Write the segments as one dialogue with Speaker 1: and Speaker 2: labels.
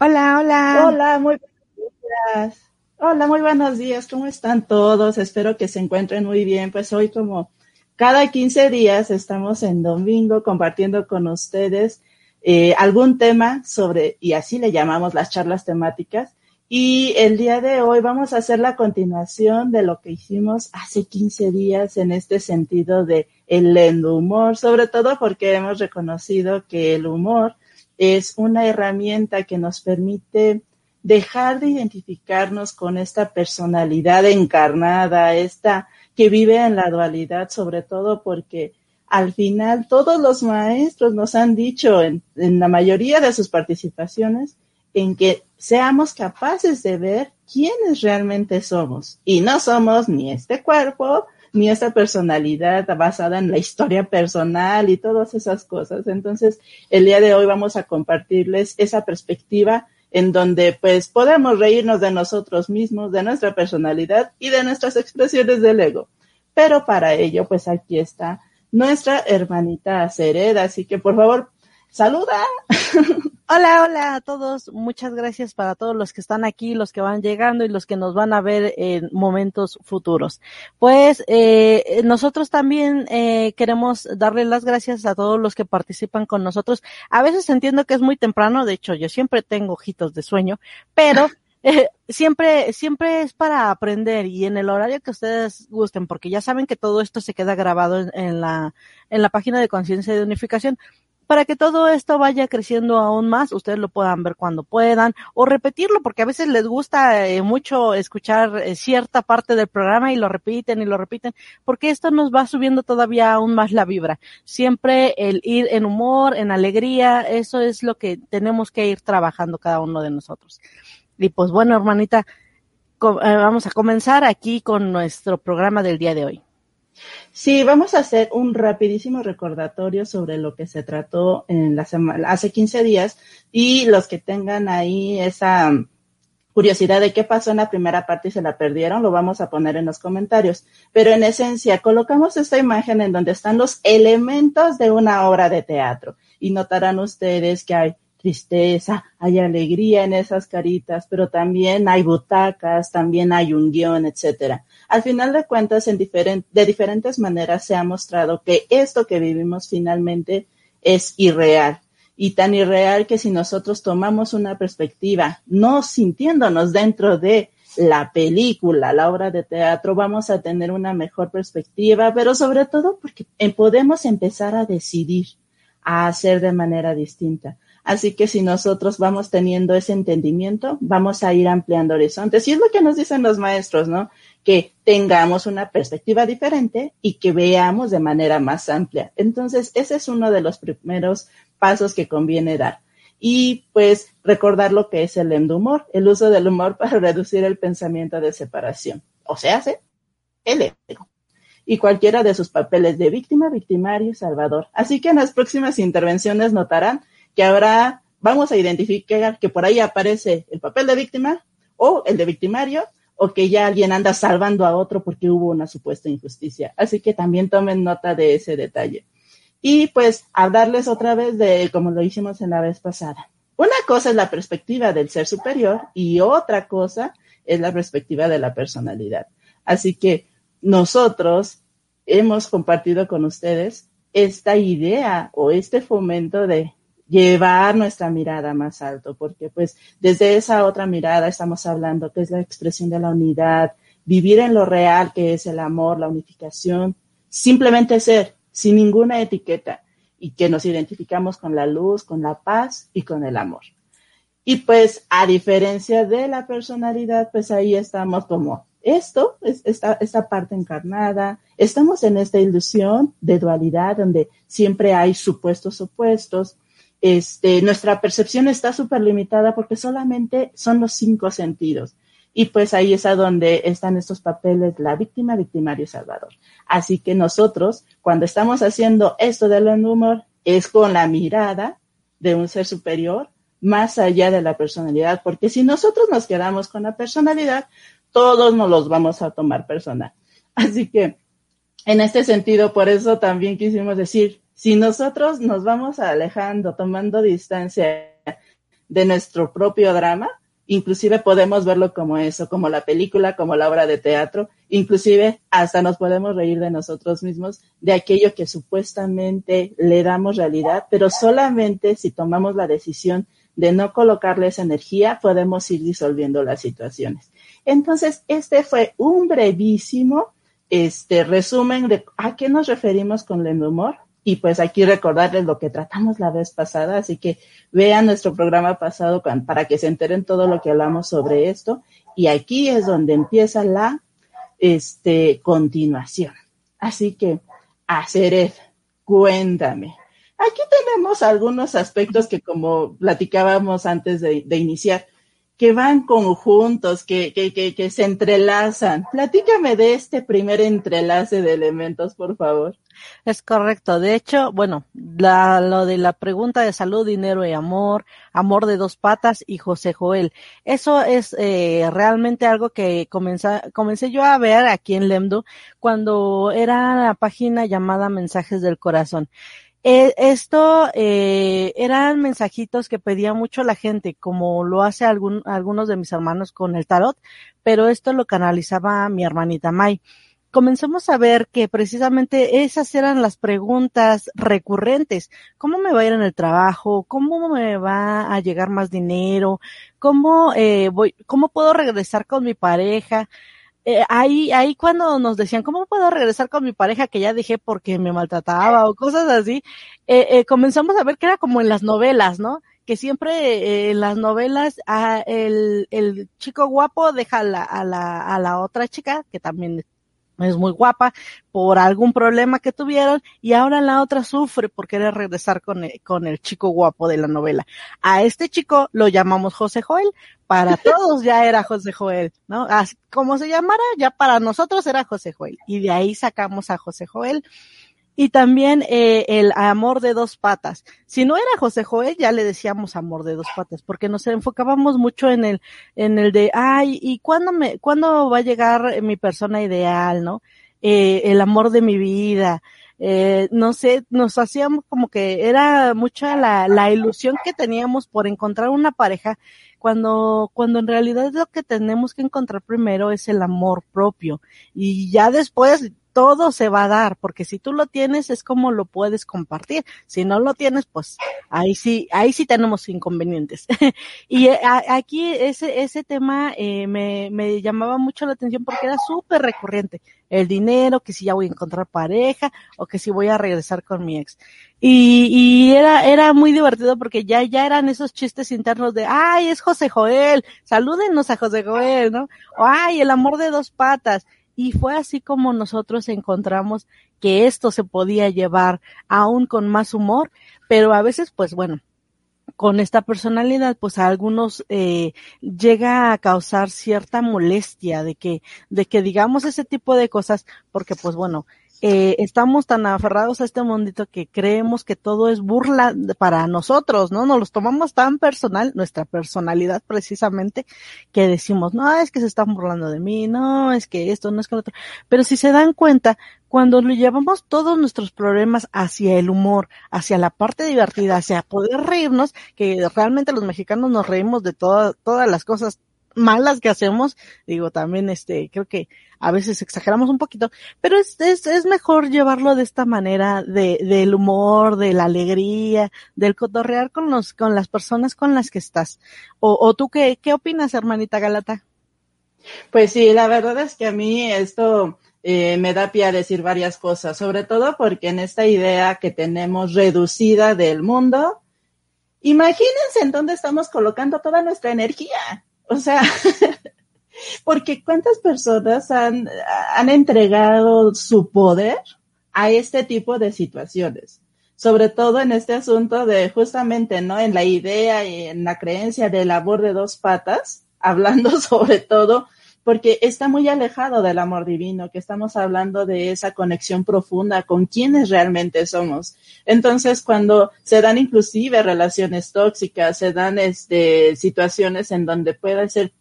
Speaker 1: Hola, hola.
Speaker 2: Hola, muy buenos días. Hola, muy buenos días. ¿Cómo están todos? Espero que se encuentren muy bien. Pues hoy como cada 15 días estamos en domingo compartiendo con ustedes eh, algún tema sobre, y así le llamamos las charlas temáticas. Y el día de hoy vamos a hacer la continuación de lo que hicimos hace 15 días en este sentido de el humor, sobre todo porque hemos reconocido que el humor es una herramienta que nos permite dejar de identificarnos con esta personalidad encarnada, esta que vive en la dualidad, sobre todo porque al final todos los maestros nos han dicho en, en, la mayoría de sus participaciones en que seamos capaces de ver quiénes realmente somos. Y no somos ni este cuerpo, ni esta personalidad basada en la historia personal y todas esas cosas. Entonces, el día de hoy vamos a compartirles esa perspectiva en donde pues podemos reírnos de nosotros mismos, de nuestra personalidad y de nuestras expresiones del ego. Pero para ello, pues aquí está nuestra hermanita Cereda, así que por favor, saluda.
Speaker 1: Hola, hola a todos. Muchas gracias para todos los que están aquí, los que van llegando y los que nos van a ver en momentos futuros. Pues eh, nosotros también eh, queremos darle las gracias a todos los que participan con nosotros. A veces entiendo que es muy temprano, de hecho yo siempre tengo ojitos de sueño, pero eh, siempre, siempre es para aprender y en el horario que ustedes gusten, porque ya saben que todo esto se queda grabado en, en la, en la página de conciencia de unificación para que todo esto vaya creciendo aún más, ustedes lo puedan ver cuando puedan o repetirlo, porque a veces les gusta eh, mucho escuchar eh, cierta parte del programa y lo repiten y lo repiten, porque esto nos va subiendo todavía aún más la vibra. Siempre el ir en humor, en alegría, eso es lo que tenemos que ir trabajando cada uno de nosotros. Y pues bueno, hermanita, eh, vamos a comenzar aquí con nuestro programa del día de hoy.
Speaker 2: Sí, vamos a hacer un rapidísimo recordatorio sobre lo que se trató en la semana, hace 15 días y los que tengan ahí esa curiosidad de qué pasó en la primera parte y se la perdieron, lo vamos a poner en los comentarios. Pero en esencia, colocamos esta imagen en donde están los elementos de una obra de teatro y notarán ustedes que hay tristeza, hay alegría en esas caritas, pero también hay butacas, también hay un guion, etcétera al final de cuentas, en de diferentes maneras se ha mostrado que esto que vivimos finalmente es irreal. Y tan irreal que si nosotros tomamos una perspectiva, no sintiéndonos dentro de la película, la obra de teatro, vamos a tener una mejor perspectiva, pero sobre todo porque podemos empezar a decidir a hacer de manera distinta. Así que si nosotros vamos teniendo ese entendimiento, vamos a ir ampliando horizontes. Y es lo que nos dicen los maestros, ¿no? Que tengamos una perspectiva diferente y que veamos de manera más amplia. Entonces, ese es uno de los primeros pasos que conviene dar. Y pues recordar lo que es el humor, el uso del humor para reducir el pensamiento de separación. O sea, hace el ego. Y cualquiera de sus papeles de víctima, victimario y salvador. Así que en las próximas intervenciones notarán que habrá, vamos a identificar que por ahí aparece el papel de víctima o el de victimario o que ya alguien anda salvando a otro porque hubo una supuesta injusticia. Así que también tomen nota de ese detalle. Y pues hablarles otra vez de como lo hicimos en la vez pasada. Una cosa es la perspectiva del ser superior y otra cosa es la perspectiva de la personalidad. Así que nosotros hemos compartido con ustedes esta idea o este fomento de llevar nuestra mirada más alto, porque pues desde esa otra mirada estamos hablando que es la expresión de la unidad, vivir en lo real que es el amor, la unificación, simplemente ser sin ninguna etiqueta y que nos identificamos con la luz, con la paz y con el amor. Y pues a diferencia de la personalidad, pues ahí estamos como esto, esta, esta parte encarnada, estamos en esta ilusión de dualidad donde siempre hay supuestos opuestos, este, nuestra percepción está súper limitada porque solamente son los cinco sentidos. Y pues ahí es a donde están estos papeles, la víctima, victimario y salvador. Así que nosotros, cuando estamos haciendo esto del humor, es con la mirada de un ser superior, más allá de la personalidad, porque si nosotros nos quedamos con la personalidad, todos nos los vamos a tomar personal. Así que, en este sentido, por eso también quisimos decir, si nosotros nos vamos alejando, tomando distancia de nuestro propio drama, inclusive podemos verlo como eso, como la película, como la obra de teatro, inclusive hasta nos podemos reír de nosotros mismos, de aquello que supuestamente le damos realidad, pero solamente si tomamos la decisión de no colocarle esa energía, podemos ir disolviendo las situaciones. Entonces, este fue un brevísimo este resumen de a qué nos referimos con el humor. Y pues aquí recordarles lo que tratamos la vez pasada, así que vean nuestro programa pasado para que se enteren todo lo que hablamos sobre esto. Y aquí es donde empieza la este, continuación. Así que, Aceret, cuéntame. Aquí tenemos algunos aspectos que como platicábamos antes de, iniciar, que van conjuntos, que, que, que, que se entrelazan. Platícame de este primer entrelace de elementos, por favor.
Speaker 1: Es correcto. De hecho, bueno, la, lo de la pregunta de salud, dinero y amor, amor de dos patas y José Joel. Eso es eh, realmente algo que comencé, comencé yo a ver aquí en Lemdu cuando era la página llamada Mensajes del Corazón. Eh, esto eh, eran mensajitos que pedía mucho la gente, como lo hace algún, algunos de mis hermanos con el tarot, pero esto lo canalizaba mi hermanita Mai. Comenzamos a ver que precisamente esas eran las preguntas recurrentes. ¿Cómo me va a ir en el trabajo? ¿Cómo me va a llegar más dinero? ¿Cómo, eh, voy, cómo puedo regresar con mi pareja? eh, ahí, ahí cuando nos decían, ¿cómo puedo regresar con mi pareja que ya dejé porque me maltrataba o cosas así? Eh, eh, comenzamos a ver que era como en las novelas, ¿no? Que siempre eh, en las novelas ah, el, el chico guapo deja la, a la, a la otra chica, que también es muy guapa por algún problema que tuvieron y ahora la otra sufre por querer regresar con el, con el chico guapo de la novela. A este chico lo llamamos José Joel, para todos ya era José Joel, ¿no? Así, como se llamara, ya para nosotros era José Joel y de ahí sacamos a José Joel y también eh, el amor de dos patas. Si no era José Joel, ya le decíamos amor de dos patas, porque nos enfocábamos mucho en el, en el de, ay, ¿y cuándo me, cuándo va a llegar mi persona ideal, no? Eh, el amor de mi vida. Eh, no sé, nos hacíamos como que era mucha la, la ilusión que teníamos por encontrar una pareja cuando, cuando en realidad lo que tenemos que encontrar primero es el amor propio y ya después todo se va a dar, porque si tú lo tienes es como lo puedes compartir. Si no lo tienes, pues ahí sí, ahí sí tenemos inconvenientes. y eh, aquí ese, ese tema eh, me, me llamaba mucho la atención porque era súper recurrente. El dinero, que si ya voy a encontrar pareja o que si voy a regresar con mi ex. Y, y era, era muy divertido porque ya, ya eran esos chistes internos de, ay, es José Joel, salúdenos a José Joel, ¿no? O, ay, el amor de dos patas y fue así como nosotros encontramos que esto se podía llevar aún con más humor, pero a veces, pues bueno, con esta personalidad, pues a algunos eh, llega a causar cierta molestia de que, de que digamos ese tipo de cosas, porque pues bueno, eh, estamos tan aferrados a este mundito que creemos que todo es burla para nosotros, ¿no? Nos los tomamos tan personal, nuestra personalidad precisamente, que decimos, no, es que se están burlando de mí, no, es que esto, no es que lo otro. Pero si se dan cuenta, cuando lo llevamos todos nuestros problemas hacia el humor, hacia la parte divertida, hacia poder reírnos, que realmente los mexicanos nos reímos de todas todas las cosas malas que hacemos, digo, también este, creo que a veces exageramos un poquito, pero es, es, es mejor llevarlo de esta manera, de, del humor, de la alegría, del cotorrear con los, con las personas con las que estás. O, o tú qué, qué opinas, hermanita Galata?
Speaker 2: Pues sí, la verdad es que a mí esto eh, me da pie a decir varias cosas, sobre todo porque en esta idea que tenemos reducida del mundo, imagínense en dónde estamos colocando toda nuestra energía. O sea, porque cuántas personas han, han entregado su poder a este tipo de situaciones. sobre todo en este asunto de justamente, ¿no? En la idea y en la creencia del amor de dos patas, hablando sobre todo porque está muy alejado del amor divino, que estamos hablando de esa conexión profunda con quienes realmente somos. Entonces, cuando se dan inclusive relaciones tóxicas, se dan este, situaciones en donde puede ser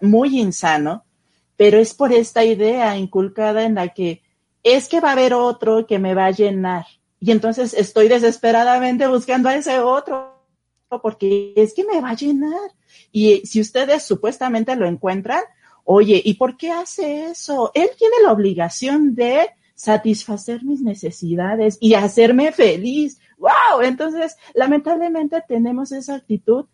Speaker 2: muy insano, pero es por esta idea inculcada en la que es que va a haber otro que me va a llenar. Y entonces estoy desesperadamente buscando a ese otro porque es que me va a llenar. Y si ustedes supuestamente lo encuentran, oye, ¿y por qué hace eso? Él tiene la obligación de satisfacer mis necesidades y hacerme feliz. ¡Wow! Entonces, lamentablemente tenemos esa actitud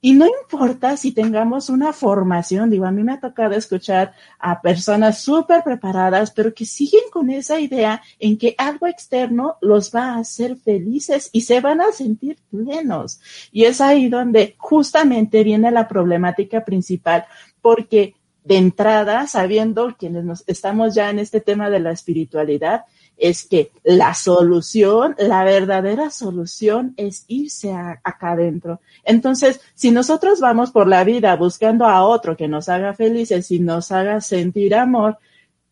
Speaker 2: y no importa si tengamos una formación, digo, a mí me ha tocado escuchar a personas súper preparadas, pero que siguen con esa idea en que algo externo los va a hacer felices y se van a sentir plenos. Y es ahí donde justamente viene la problemática principal, porque de entrada, sabiendo quienes nos estamos ya en este tema de la espiritualidad, es que la solución, la verdadera solución es irse acá adentro. Entonces, si nosotros vamos por la vida buscando a otro que nos haga felices y nos haga sentir amor,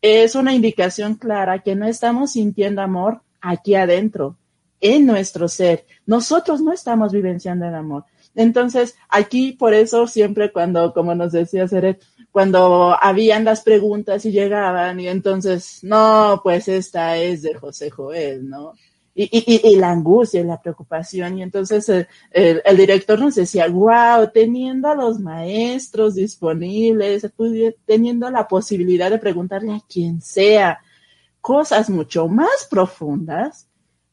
Speaker 2: es una indicación clara que no estamos sintiendo amor aquí adentro, en nuestro ser. Nosotros no estamos vivenciando el amor. Entonces, aquí por eso siempre cuando, como nos decía Seret, cuando habían las preguntas y llegaban y entonces, no, pues esta es de José Joel, ¿no? Y, y, y la angustia y la preocupación. Y entonces el, director nos decía, wow, teniendo a los maestros disponibles, teniendo la posibilidad de preguntarle a quien sea cosas mucho más profundas,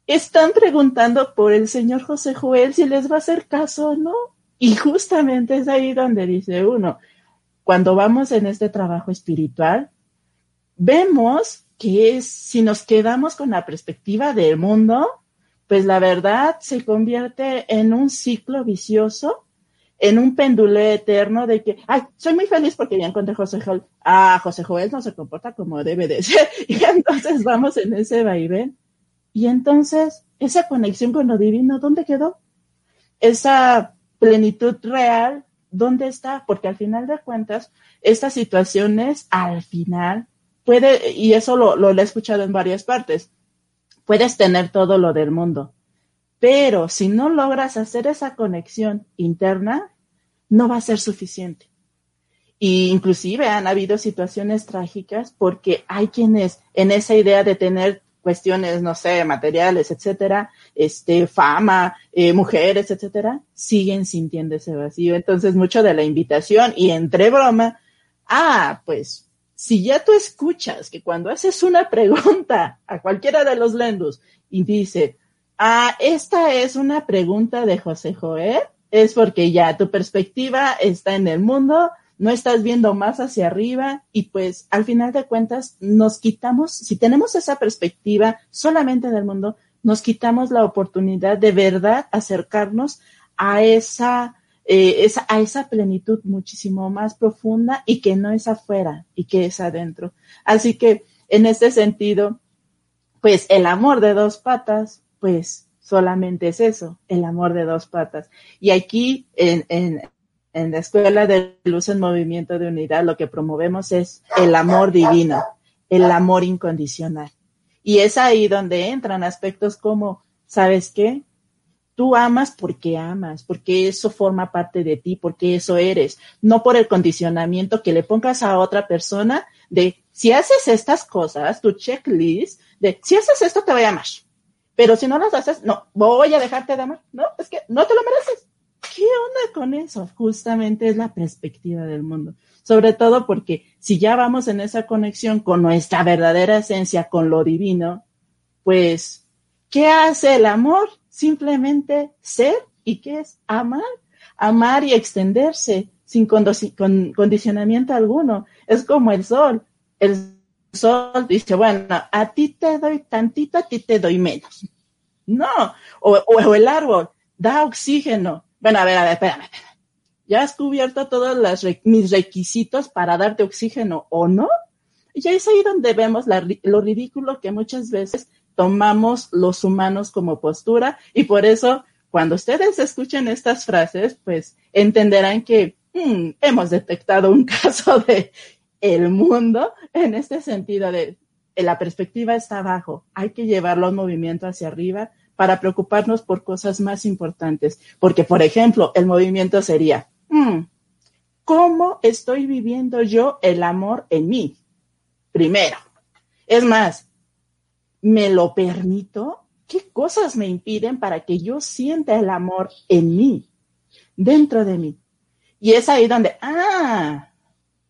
Speaker 2: están preguntando por el señor José Joel si les va a hacer caso o no. Y justamente es ahí donde dice uno, cuando vamos en este trabajo espiritual, vemos que si nos quedamos con la perspectiva del mundo, pues la verdad se convierte en un ciclo vicioso, en un péndulo eterno de que, ay, soy muy feliz porque ya encontré a José Joel. Ah, José Joel no se comporta como debe de ser. Y entonces vamos en ese vaivén. Y entonces, esa conexión con lo divino, ¿dónde quedó? Esa plenitud real ¿dónde está? Porque al final de cuentas, estas situaciones, al final, puede, y eso lo, lo, he escuchado en varias partes, puedes tener todo lo del mundo, pero si no logras hacer esa conexión interna, no va a ser suficiente. Y inclusive han habido situaciones trágicas porque hay quienes en esa idea de tener cuestiones, no sé, materiales, etcétera, este, fama, eh, mujeres, etcétera, siguen sintiendo ese vacío. Entonces, mucho de la invitación y entre broma, ah, pues, si ya tú escuchas que cuando haces una pregunta a cualquiera de los lendos y dice, ah, esta es una pregunta de José Joel, es porque ya tu perspectiva está en el mundo, no estás viendo más hacia arriba y pues al final de cuentas nos quitamos, si tenemos esa perspectiva solamente del mundo, nos quitamos la oportunidad de verdad acercarnos a esa, eh, esa, a esa plenitud muchísimo más profunda y que no es afuera y que es adentro. Así que en este sentido, pues el amor de dos patas, pues solamente es eso, el amor de dos patas. Y aquí en, en, en la Escuela de Luz en Movimiento de Unidad lo que promovemos es el amor divino, el amor incondicional. Y es ahí donde entran aspectos como, ¿sabes qué? Tú amas porque amas, porque eso forma parte de ti, porque eso eres, no por el condicionamiento que le pongas a otra persona de si haces estas cosas, tu checklist de si haces esto te voy a amar. Pero si no las haces, no, voy a dejarte de amar. No, es que no te lo mereces. ¿Qué onda con eso? Justamente es la perspectiva del mundo. Sobre todo porque si ya vamos en esa conexión con nuestra verdadera esencia, con lo divino, pues, ¿qué hace el amor? Simplemente ser. ¿Y qué es? Amar. Amar y extenderse sin condicionamiento alguno. Es como el sol. El sol dice, bueno, a ti te doy tantito, a ti te doy menos. No. O, o el árbol da oxígeno, bueno, a ver, a ver, espérame. ¿Ya has cubierto todos mis requisitos para darte oxígeno o no? Y es ahí donde vemos lo ridículo que muchas veces tomamos los humanos como postura y por eso cuando ustedes escuchen estas frases, pues entenderán que hmm, hemos detectado un caso de el mundo en este sentido de la perspectiva está abajo, hay que llevarlo un movimiento hacia arriba para preocuparnos por cosas más importantes, porque por ejemplo, el movimiento sería, hmm, ¿cómo estoy viviendo yo el amor en mí? Primero. Es más, ¿me lo permito? ¿Qué cosas me impiden para que yo sienta el amor en mí, dentro de mí? Y es ahí donde, ah,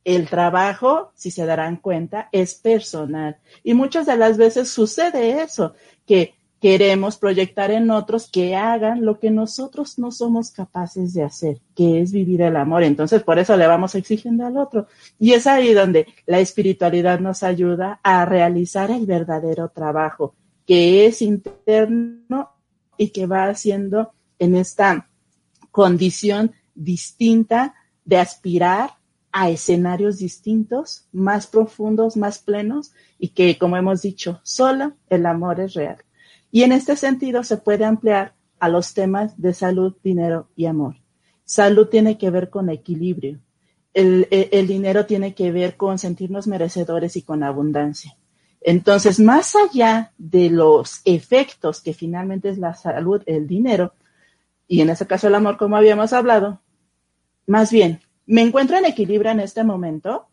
Speaker 2: el trabajo, si se darán cuenta, es personal. Y muchas de las veces sucede eso, que queremos proyectar en otros que hagan lo que nosotros no somos capaces de hacer, que es vivir el amor. Entonces, por eso le vamos exigiendo al otro. Y es ahí donde la espiritualidad nos ayuda a realizar el verdadero trabajo, que es interno y que va haciendo en esta condición distinta de aspirar a escenarios distintos, más profundos, más plenos, y que, como hemos dicho, solo el amor es real. Y en este sentido se puede ampliar a los temas de salud, dinero y amor. Salud tiene que ver con equilibrio. El, dinero tiene que ver con sentirnos merecedores y con abundancia. Entonces, más allá de los efectos que finalmente es la salud, el dinero, y en ese caso el amor, como habíamos hablado, más bien, ¿me encuentro en equilibrio en este momento?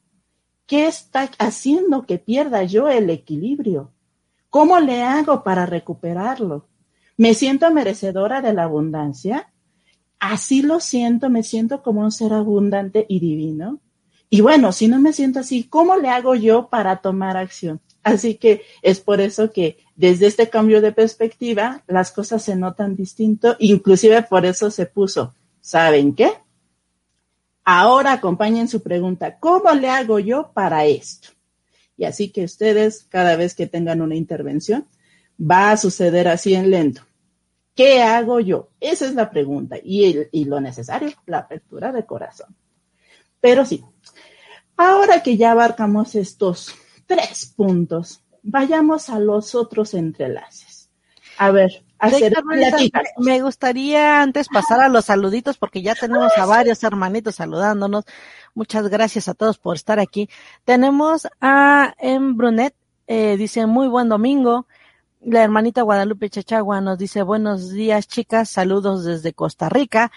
Speaker 2: ¿Qué está haciendo que pierda yo el equilibrio? ¿Cómo le hago para recuperarlo? ¿Me siento merecedora de la abundancia? Así lo siento, me siento como un ser abundante y divino. Y bueno, si no me siento así, ¿cómo le hago yo para tomar acción? Así que es por eso que desde este cambio de perspectiva las cosas se notan distinto, inclusive por eso se puso, ¿saben qué? Ahora acompañen su pregunta, ¿cómo le hago yo para esto? Y así que ustedes, cada vez que tengan una intervención, va a suceder así en lento. ¿Qué hago yo? Esa es la pregunta. Y, y lo necesario, la apertura de corazón. Pero sí, ahora que ya abarcamos estos tres puntos, vayamos a los otros entrelaces. A ver,
Speaker 1: me gustaría antes pasar a los saluditos porque ya tenemos a varios hermanitos saludándonos. Muchas gracias a todos por estar aquí. Tenemos a M. Brunet, eh, dice muy buen domingo. La hermanita Guadalupe Chachagua nos dice buenos días chicas, saludos desde Costa Rica.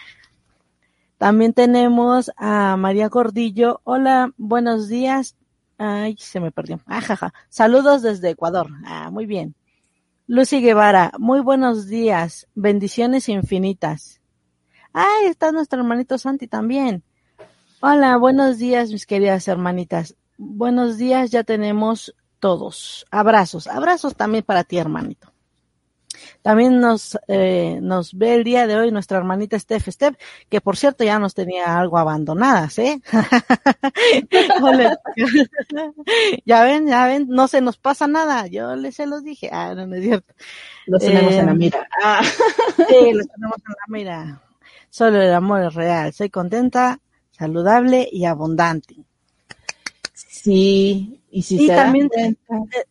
Speaker 1: También tenemos a María Gordillo. Hola, buenos días. Ay, se me perdió. Ajaja. Saludos desde Ecuador. Ah, muy bien. Lucy Guevara, muy buenos días, bendiciones infinitas. Ah, está nuestro hermanito Santi también. Hola, buenos días, mis queridas hermanitas. Buenos días, ya tenemos todos. Abrazos, abrazos también para ti, hermanito. También nos, eh, nos ve el día de hoy nuestra hermanita Steph Steph, que por cierto ya nos tenía algo abandonadas, ¿eh? ya ven, ya ven, no se nos pasa nada, yo les se los dije, ah, no, es cierto.
Speaker 2: Los tenemos en la eh, mira.
Speaker 1: Ah. sí, los tenemos en la mira. Solo el amor es real. Soy contenta, saludable y abundante.
Speaker 2: Sí, y si se
Speaker 1: también, eh,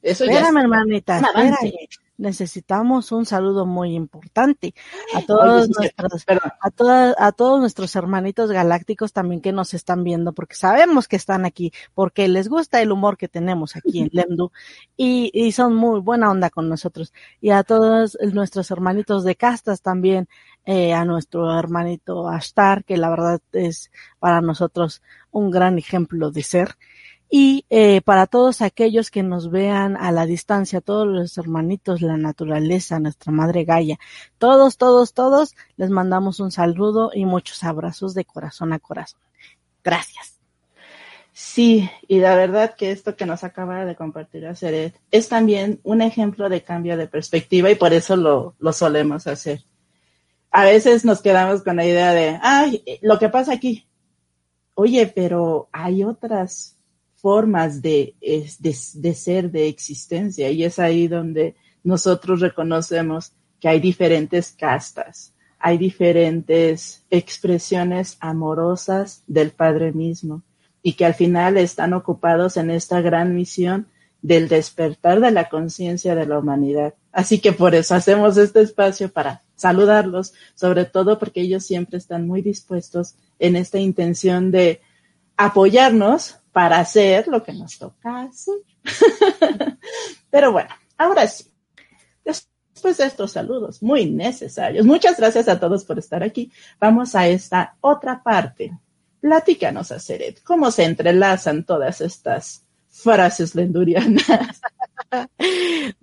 Speaker 1: espérame, hermanita, espérame necesitamos un saludo muy importante a todos nuestros, a todas, a todos nuestros hermanitos galácticos también que nos están viendo, porque sabemos que están aquí, porque les gusta el humor que tenemos aquí en Lemdu y, y son muy buena onda con nosotros. Y a todos nuestros hermanitos de castas también, eh, a nuestro hermanito Ashtar, que la verdad es para nosotros un gran ejemplo de ser y eh, para todos aquellos que nos vean a la distancia, todos los hermanitos, la naturaleza, nuestra madre Gaia, todos, todos, todos, les mandamos un saludo y muchos abrazos de corazón a corazón. Gracias.
Speaker 2: Sí, y la verdad que esto que nos acaba de compartir Aceret es también un ejemplo de cambio de perspectiva y por eso lo, lo solemos hacer. A veces nos quedamos con la idea de, ay, lo que pasa aquí. Oye, pero hay otras formas de, de, ser, de existencia. Y es ahí donde nosotros reconocemos que hay diferentes castas, hay diferentes expresiones amorosas del Padre mismo y que al final están ocupados en esta gran misión del despertar de la conciencia de la humanidad. Así que por eso hacemos este espacio para saludarlos, sobre todo porque ellos siempre están muy dispuestos en esta intención de apoyarnos para hacer lo que nos toca hacer. Pero bueno, ahora sí. Después de estos saludos muy necesarios, muchas gracias a todos por estar aquí. Vamos a esta otra parte. Platícanos, Aceret, cómo se entrelazan todas estas frases lendurianas.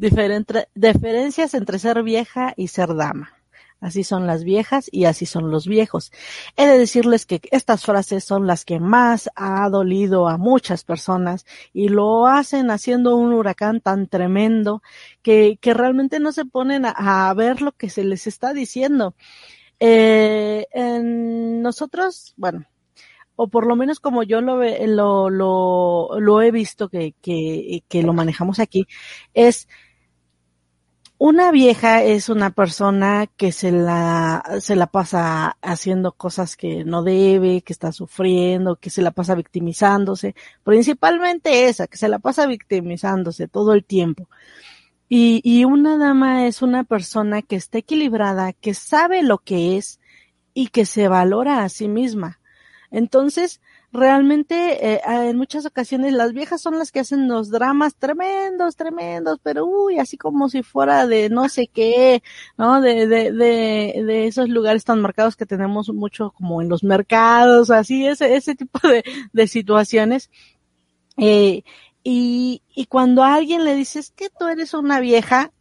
Speaker 1: diferencias entre ser vieja y ser dama. Así son las viejas y así son los viejos. He de decirles que estas frases son las que más ha dolido a muchas personas y lo hacen haciendo un huracán tan tremendo que, que realmente no se ponen a, ver lo que se les está diciendo. Eh, en nosotros, bueno, o por lo menos como yo lo, lo, lo, lo he visto que, que, que lo manejamos aquí, es una vieja es una persona que se la, se la pasa haciendo cosas que no debe, que está sufriendo, que se la pasa victimizándose, principalmente esa, que se la pasa victimizándose todo el tiempo. Y, y una dama es una persona que está equilibrada, que sabe lo que es y que se valora a sí misma. Entonces, realmente eh, en muchas ocasiones las viejas son las que hacen los dramas tremendos, tremendos, pero uy, así como si fuera de no sé qué, ¿no? De, de, de, de esos lugares tan marcados que tenemos mucho como en los mercados, así, ese, ese tipo de, de situaciones. Eh, y, y cuando a alguien le dices que tú eres una vieja,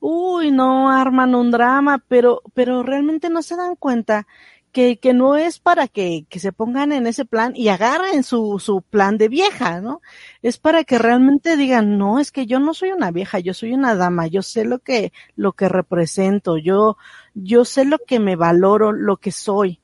Speaker 1: uy, no arman un drama, pero, pero realmente no se dan cuenta que, que no es para que, que se pongan en ese plan y agarren su, su plan de vieja, ¿no? Es para que realmente digan, no, es que yo no soy una vieja, yo soy una dama, yo sé lo que, lo que represento, yo, yo sé lo que me valoro, lo que soy.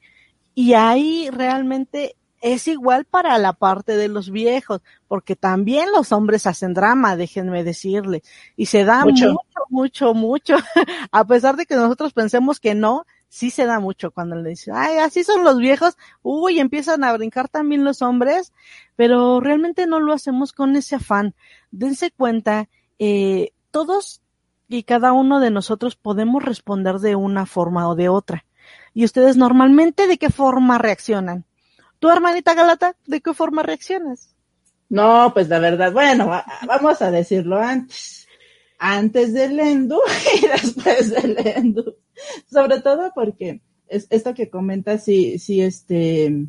Speaker 1: Y ahí realmente es igual para la parte de los viejos, porque también los hombres hacen drama, déjenme decirle, y se da mucho, mucho, mucho, mucho. a pesar de que nosotros pensemos que no, sí se da mucho cuando le dicen, ay, así son los viejos, uy, empiezan a brincar también los hombres, pero realmente no lo hacemos con ese afán. Dense cuenta, eh, todos y cada uno de nosotros podemos responder de una forma o de otra. Y ustedes normalmente, ¿de qué forma reaccionan? ¿Tu hermanita Galata, de qué forma reaccionas?
Speaker 2: No, pues la verdad, bueno, vamos a decirlo antes. Antes del Endu y después del Endu. Sobre todo porque es, esto que comentas, sí, sí, este,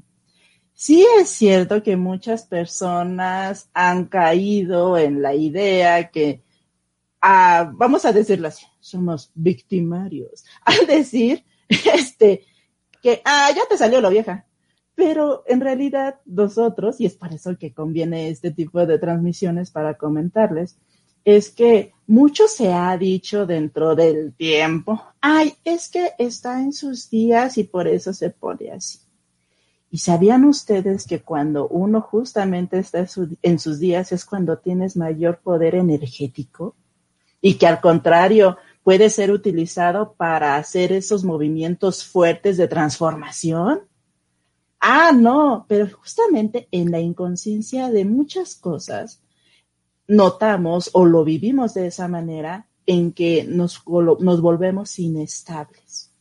Speaker 2: sí es cierto que muchas personas han caído en la idea que, ah, vamos a decirlo así, somos victimarios, al decir, este, que, ah, ya te salió lo vieja. Pero en realidad nosotros, y es para eso que conviene este tipo de transmisiones para comentarles, es que mucho se ha dicho dentro del tiempo, ay, es que está en sus días y por eso se pone así. ¿Y sabían ustedes que cuando uno justamente está en sus días es cuando tienes mayor poder energético? Y que al contrario puede ser utilizado para hacer esos movimientos fuertes de transformación. Ah, no, pero justamente en la inconsciencia de muchas cosas, notamos o lo vivimos de esa manera en que nos, nos volvemos inestables.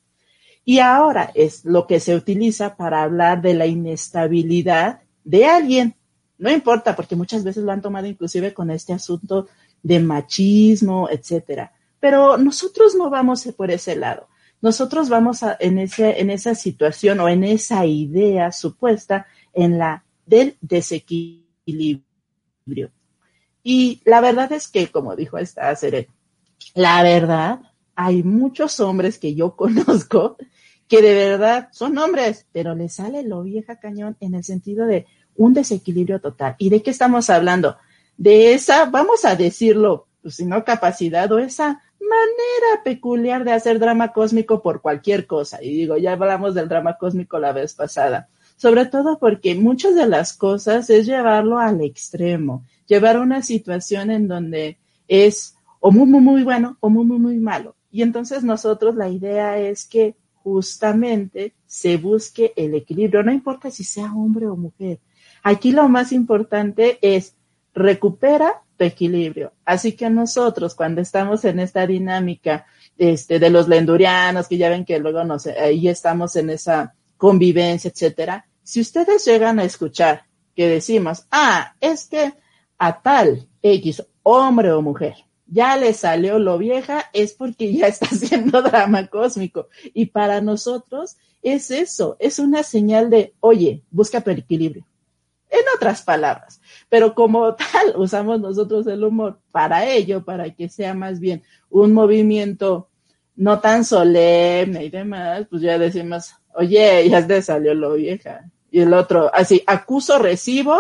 Speaker 2: Y ahora es lo que se utiliza para hablar de la inestabilidad de alguien. No importa, porque muchas veces lo han tomado inclusive con este asunto de machismo, etcétera. Pero nosotros no vamos por ese lado. Nosotros vamos en, ese, en esa situación o en esa idea supuesta en la del desequilibrio. Y la verdad es que, como dijo esta serie, la verdad, hay muchos hombres que yo conozco que de verdad son hombres, pero les sale lo vieja cañón en el sentido de un desequilibrio total. ¿Y de qué estamos hablando? De esa, vamos a decirlo, pues si no capacidad o esa manera peculiar de hacer drama cósmico por cualquier cosa. Y digo, ya hablamos del drama cósmico la vez pasada. Sobre todo porque muchas de las cosas es llevarlo al extremo llevar una situación en donde es o muy, muy, muy bueno o muy, muy, muy malo. Y entonces nosotros la idea es que justamente se busque el equilibrio, no importa si sea hombre o mujer. Aquí lo más importante es recupera tu equilibrio. Así que nosotros, cuando estamos en esta dinámica este, de los lendurianos, que ya ven que luego nos, ahí estamos en esa convivencia, etcétera, si ustedes llegan a escuchar que decimos, ah, es que a tal X, hombre o mujer, ya le salió lo vieja, es porque ya está haciendo drama cósmico. Y para nosotros es eso, es una señal de, oye, busca tu equilibrio. En otras palabras, pero como tal, usamos nosotros el humor para ello, para que sea más bien un movimiento no tan solemne y demás, pues ya decimos, oye, ya te salió lo vieja. Y el otro, así, acuso, recibo,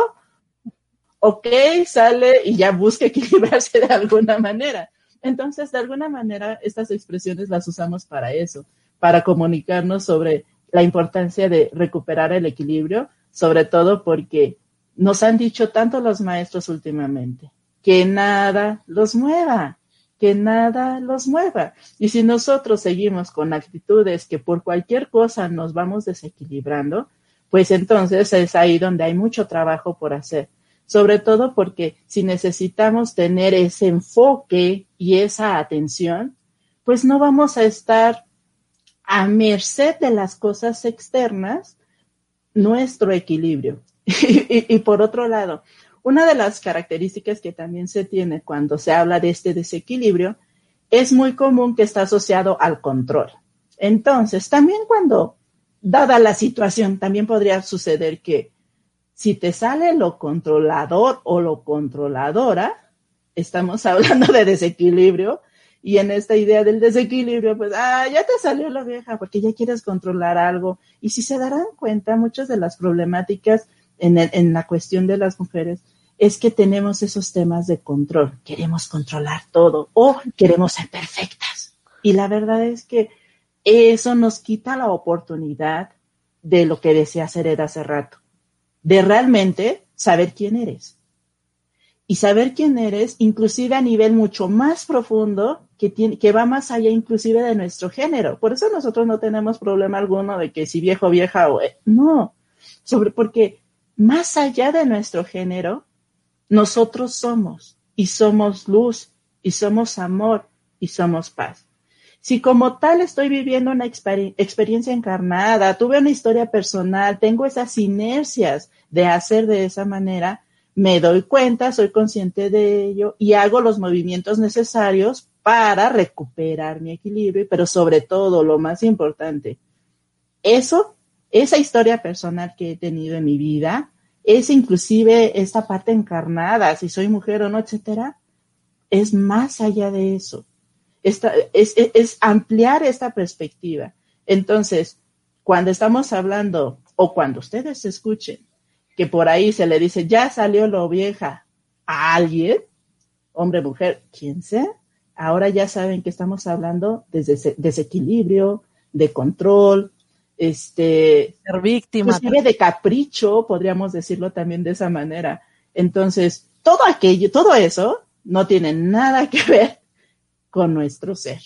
Speaker 2: ok, sale y ya busca equilibrarse de alguna manera. Entonces, de alguna manera, estas expresiones las usamos para eso, para comunicarnos sobre la importancia de recuperar el equilibrio, sobre todo porque nos han dicho tanto los maestros últimamente, que nada los mueva, que nada los mueva. Y si nosotros seguimos con actitudes que por cualquier cosa nos vamos desequilibrando, pues entonces es ahí donde hay mucho trabajo por hacer. Sobre todo porque si necesitamos tener ese enfoque y esa atención, pues no vamos a estar a merced de las cosas externas nuestro equilibrio. y, por otro lado, una de las características que también se tiene cuando se habla de este desequilibrio es muy común que está asociado al control. Entonces, también cuando, dada la situación, también podría suceder que si te sale lo controlador o lo controladora, estamos hablando de desequilibrio, y en esta idea del desequilibrio, pues, ah, ya te salió la vieja porque ya quieres controlar algo. Y si se darán cuenta, muchas de las problemáticas en, en la cuestión de las mujeres es que tenemos esos temas de control. Queremos controlar todo o queremos ser perfectas. Y la verdad es que eso nos quita la oportunidad de lo que decía hacer hace rato, de realmente saber quién eres. Y saber quién eres, inclusive a nivel mucho más profundo, que, que va más allá inclusive de nuestro género. Por eso nosotros no tenemos problema alguno de que si viejo, vieja o... No, sobre, porque más allá de nuestro género, nosotros somos y somos luz y somos amor y somos paz. Si como tal estoy viviendo una experiencia encarnada, tuve una historia personal, tengo esas inercias de hacer de esa manera, me doy cuenta, soy consciente de ello y hago los movimientos necesarios para recuperar mi equilibrio, pero sobre todo, lo más importante, eso esa historia personal que he tenido en mi vida, es inclusive esta parte encarnada, si soy mujer o no, etcétera, es más allá de eso. Esta, es, es ampliar esta perspectiva. Entonces, cuando estamos hablando o cuando ustedes escuchen que por ahí se le dice, ya salió lo vieja a alguien, hombre, mujer, quien sea, ahora ya saben que estamos hablando de desequilibrio, de control, este,
Speaker 1: ser víctima,
Speaker 2: de capricho, podríamos decirlo también de esa manera. Entonces, todo aquello, todo eso no tiene nada que ver con nuestro ser,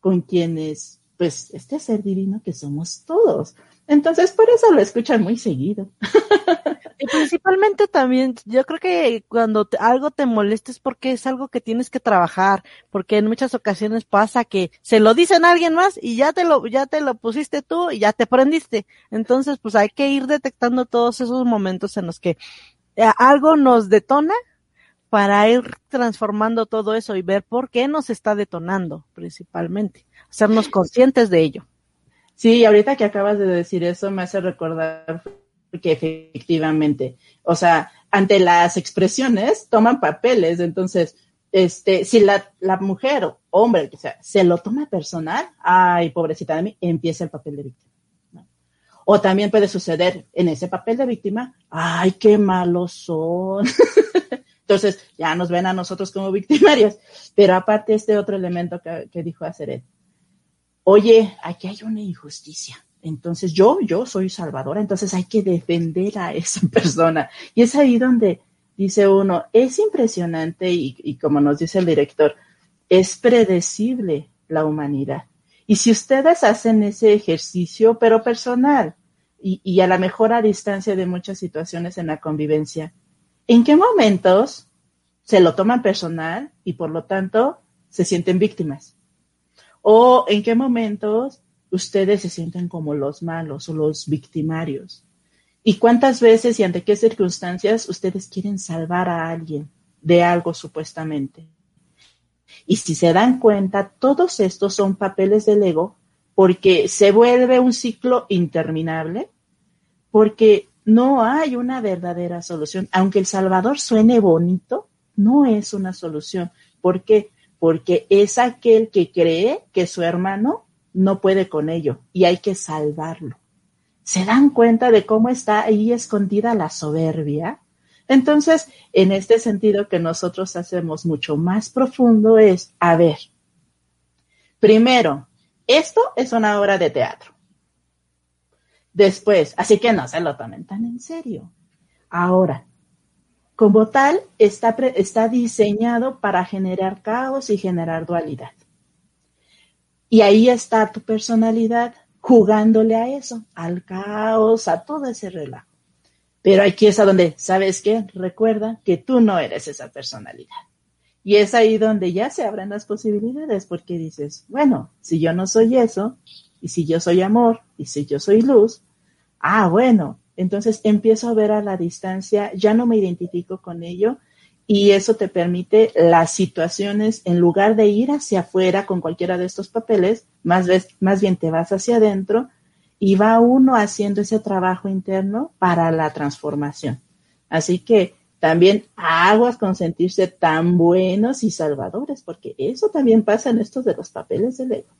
Speaker 2: con quienes, pues, este ser divino que somos todos. Entonces, por eso lo escuchan muy seguido.
Speaker 1: Y principalmente también, yo creo que cuando algo te molesta es porque es algo que tienes que trabajar, porque en muchas ocasiones pasa que se lo dicen a alguien más y ya te lo, ya te lo pusiste tú y ya te prendiste. Entonces, pues hay que ir detectando todos esos momentos en los que eh, algo nos detona para ir transformando todo eso y ver por qué nos está detonando principalmente, hacernos conscientes de ello.
Speaker 2: Sí, ahorita que acabas de decir eso me hace recordar que efectivamente, o sea, ante las expresiones toman papeles, entonces, este, si la, la mujer o hombre, que sea, se lo toma personal, ay, pobrecita de mí, empieza el papel de víctima. O también puede suceder en ese papel de víctima, ay, qué malos son. Entonces, ya nos ven a nosotros como victimarias. Pero aparte, este otro elemento que, que dijo Aceret, oye, aquí hay una injusticia. Entonces yo, yo soy salvadora, entonces hay que defender a esa persona. Y es ahí donde dice uno, es impresionante y, como nos dice el director, es predecible la humanidad. Y si ustedes hacen ese ejercicio, pero personal, y, y a la mejor a distancia de muchas situaciones en la convivencia, ¿en qué momentos se lo toman personal y por lo tanto se sienten víctimas. O en qué momentos ustedes se sienten como los malos o los victimarios. ¿Y cuántas veces y ante qué circunstancias ustedes quieren salvar a alguien de algo supuestamente? Y si se dan cuenta, todos estos son papeles del ego porque se vuelve un ciclo interminable, porque no hay una verdadera solución. Aunque el Salvador suene bonito, no es una solución. ¿Por qué? Porque es aquel que cree que su hermano no puede con ello y hay que salvarlo. ¿Se dan cuenta de cómo está ahí escondida la soberbia? Entonces, en este sentido que nosotros hacemos mucho más profundo es, a ver, primero, esto es una obra de teatro. Después, así que no se lo tomen tan en serio. Ahora, como tal, está, diseñado para generar caos y generar dualidad. Y ahí está tu personalidad jugándole a eso, al caos, a todo ese relajo. Pero aquí es a donde, ¿sabes qué? Recuerda que tú no eres esa personalidad. Y es ahí donde ya se abren las posibilidades, porque dices, bueno, si yo no soy eso, y si yo soy amor, y si yo soy luz, ah, bueno, entonces empiezo a ver a la distancia, ya no me identifico con ello, y eso te permite las situaciones, en lugar de ir hacia afuera con cualquiera de estos papeles, más, más bien te vas hacia adentro y va uno haciendo ese trabajo interno para la transformación. Así que también aguas con sentirse tan buenos y salvadores, porque eso también pasa en estos de los papeles del ego.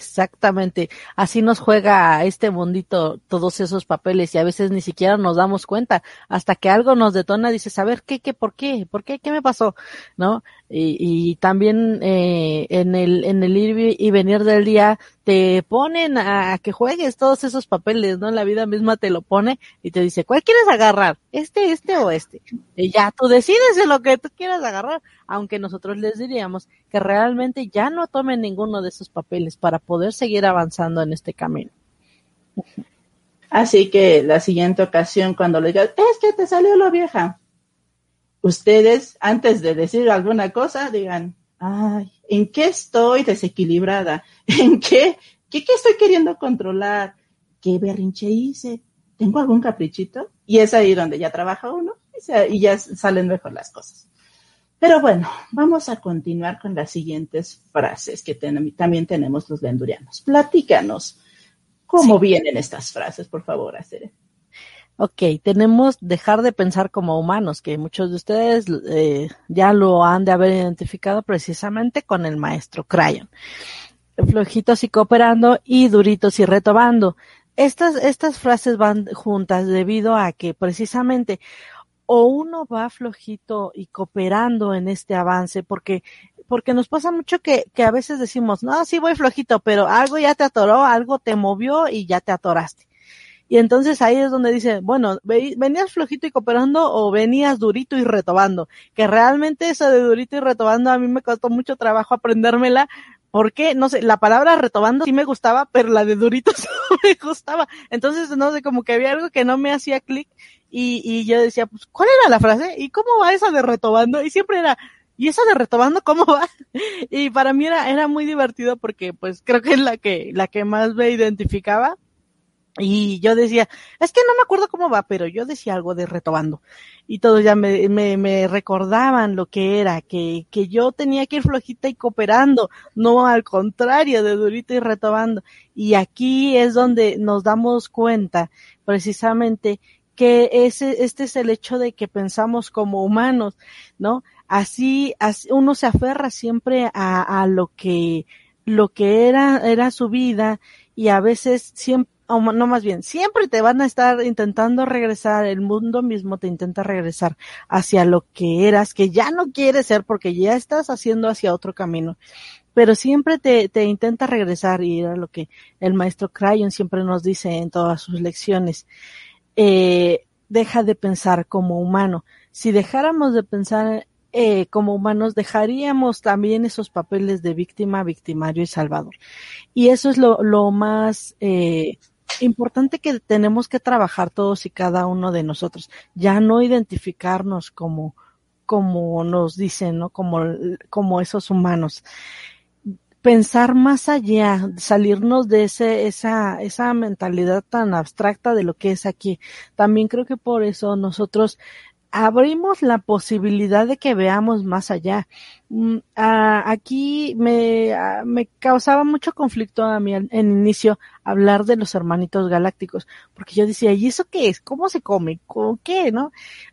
Speaker 1: Exactamente. Así nos juega este mundito todos esos papeles y a veces ni siquiera nos damos cuenta hasta que algo nos detona, dices, a ver, ¿qué, qué, por qué? ¿Por qué? ¿Qué me pasó? ¿No? Y, y también eh, en el en el ir y venir del día te ponen a, que juegues todos esos papeles, ¿no? La vida misma te lo pone y te dice, ¿cuál quieres agarrar? ¿Este, este o este? Y ya tú decides de lo que tú quieras agarrar, aunque nosotros les diríamos que realmente ya no tomen ninguno de esos papeles para poder seguir avanzando en este camino.
Speaker 2: Así que la siguiente ocasión cuando le digas, es que te salió lo vieja, ustedes, antes de decir alguna cosa, digan, ay, ¿en qué estoy desequilibrada? ¿En qué? ¿Qué, qué estoy queriendo controlar? ¿Qué berrinche hice? ¿Tengo algún caprichito? Y es ahí donde ya trabaja uno y ya salen mejor las cosas. Pero bueno, vamos a continuar con las siguientes frases que también tenemos los lendurianos. Platícanos cómo vienen estas frases, por favor, Acere
Speaker 1: ok, tenemos dejar de pensar como humanos, que muchos de ustedes eh, ya lo han de haber identificado precisamente con el maestro Crayon. Flojitos y cooperando y duritos y retobando. Estas, estas frases van juntas debido a que precisamente o uno va flojito y cooperando en este avance, porque, porque nos pasa mucho que, que a veces decimos, no, sí voy flojito, pero algo ya te atoró, algo te movió y ya te atoraste. Y entonces ahí es donde dice, bueno, venías flojito y cooperando o venías durito y retobando. Que realmente eso de durito y retobando a mí me costó mucho trabajo aprendérmela. Porque, no sé, la palabra retobando sí me gustaba, pero la de durito no me gustaba. Entonces, no sé, como que había algo que no me hacía clic y, y yo decía, pues, ¿cuál era la frase? ¿Y cómo va esa de retobando? Y siempre era, ¿y esa de retobando cómo va? Y para mí era, era muy divertido porque, pues, creo que es la que, la que más me identificaba y yo decía, es que no me acuerdo cómo va, pero yo decía algo de retobando. Y todos ya me, me, me recordaban lo que era, que, que yo tenía que ir flojita y cooperando, no al contrario, de durito y retobando. Y aquí es donde nos damos cuenta, precisamente, que ese, este es el hecho de que pensamos como humanos, ¿no? Así, así uno se aferra siempre a, a lo que, lo que era, era su vida y a veces siempre no más bien, siempre te van a estar intentando regresar, el mundo mismo te intenta regresar hacia lo que eras, que ya no quieres ser porque ya estás haciendo hacia otro camino. Pero siempre te, te intenta regresar y era lo que el maestro Crayon siempre nos dice en todas sus lecciones. Eh, deja de pensar como humano. Si dejáramos de pensar eh, como humanos dejaríamos también esos papeles de víctima, victimario y salvador. Y eso es lo, lo más eh, importante que tenemos que trabajar todos y cada uno de nosotros. Ya no identificarnos como, como nos dicen, ¿no? Como, como esos humanos pensar más allá, salirnos de ese, esa, esa mentalidad tan abstracta de lo que es aquí. También creo que por eso nosotros abrimos la posibilidad de que veamos más allá. Mm, aquí me, me causaba mucho conflicto a mí en, inicio hablar de los hermanitos galácticos, porque yo decía, ¿y eso qué es? ¿Cómo se come? ¿Con qué? ¿No?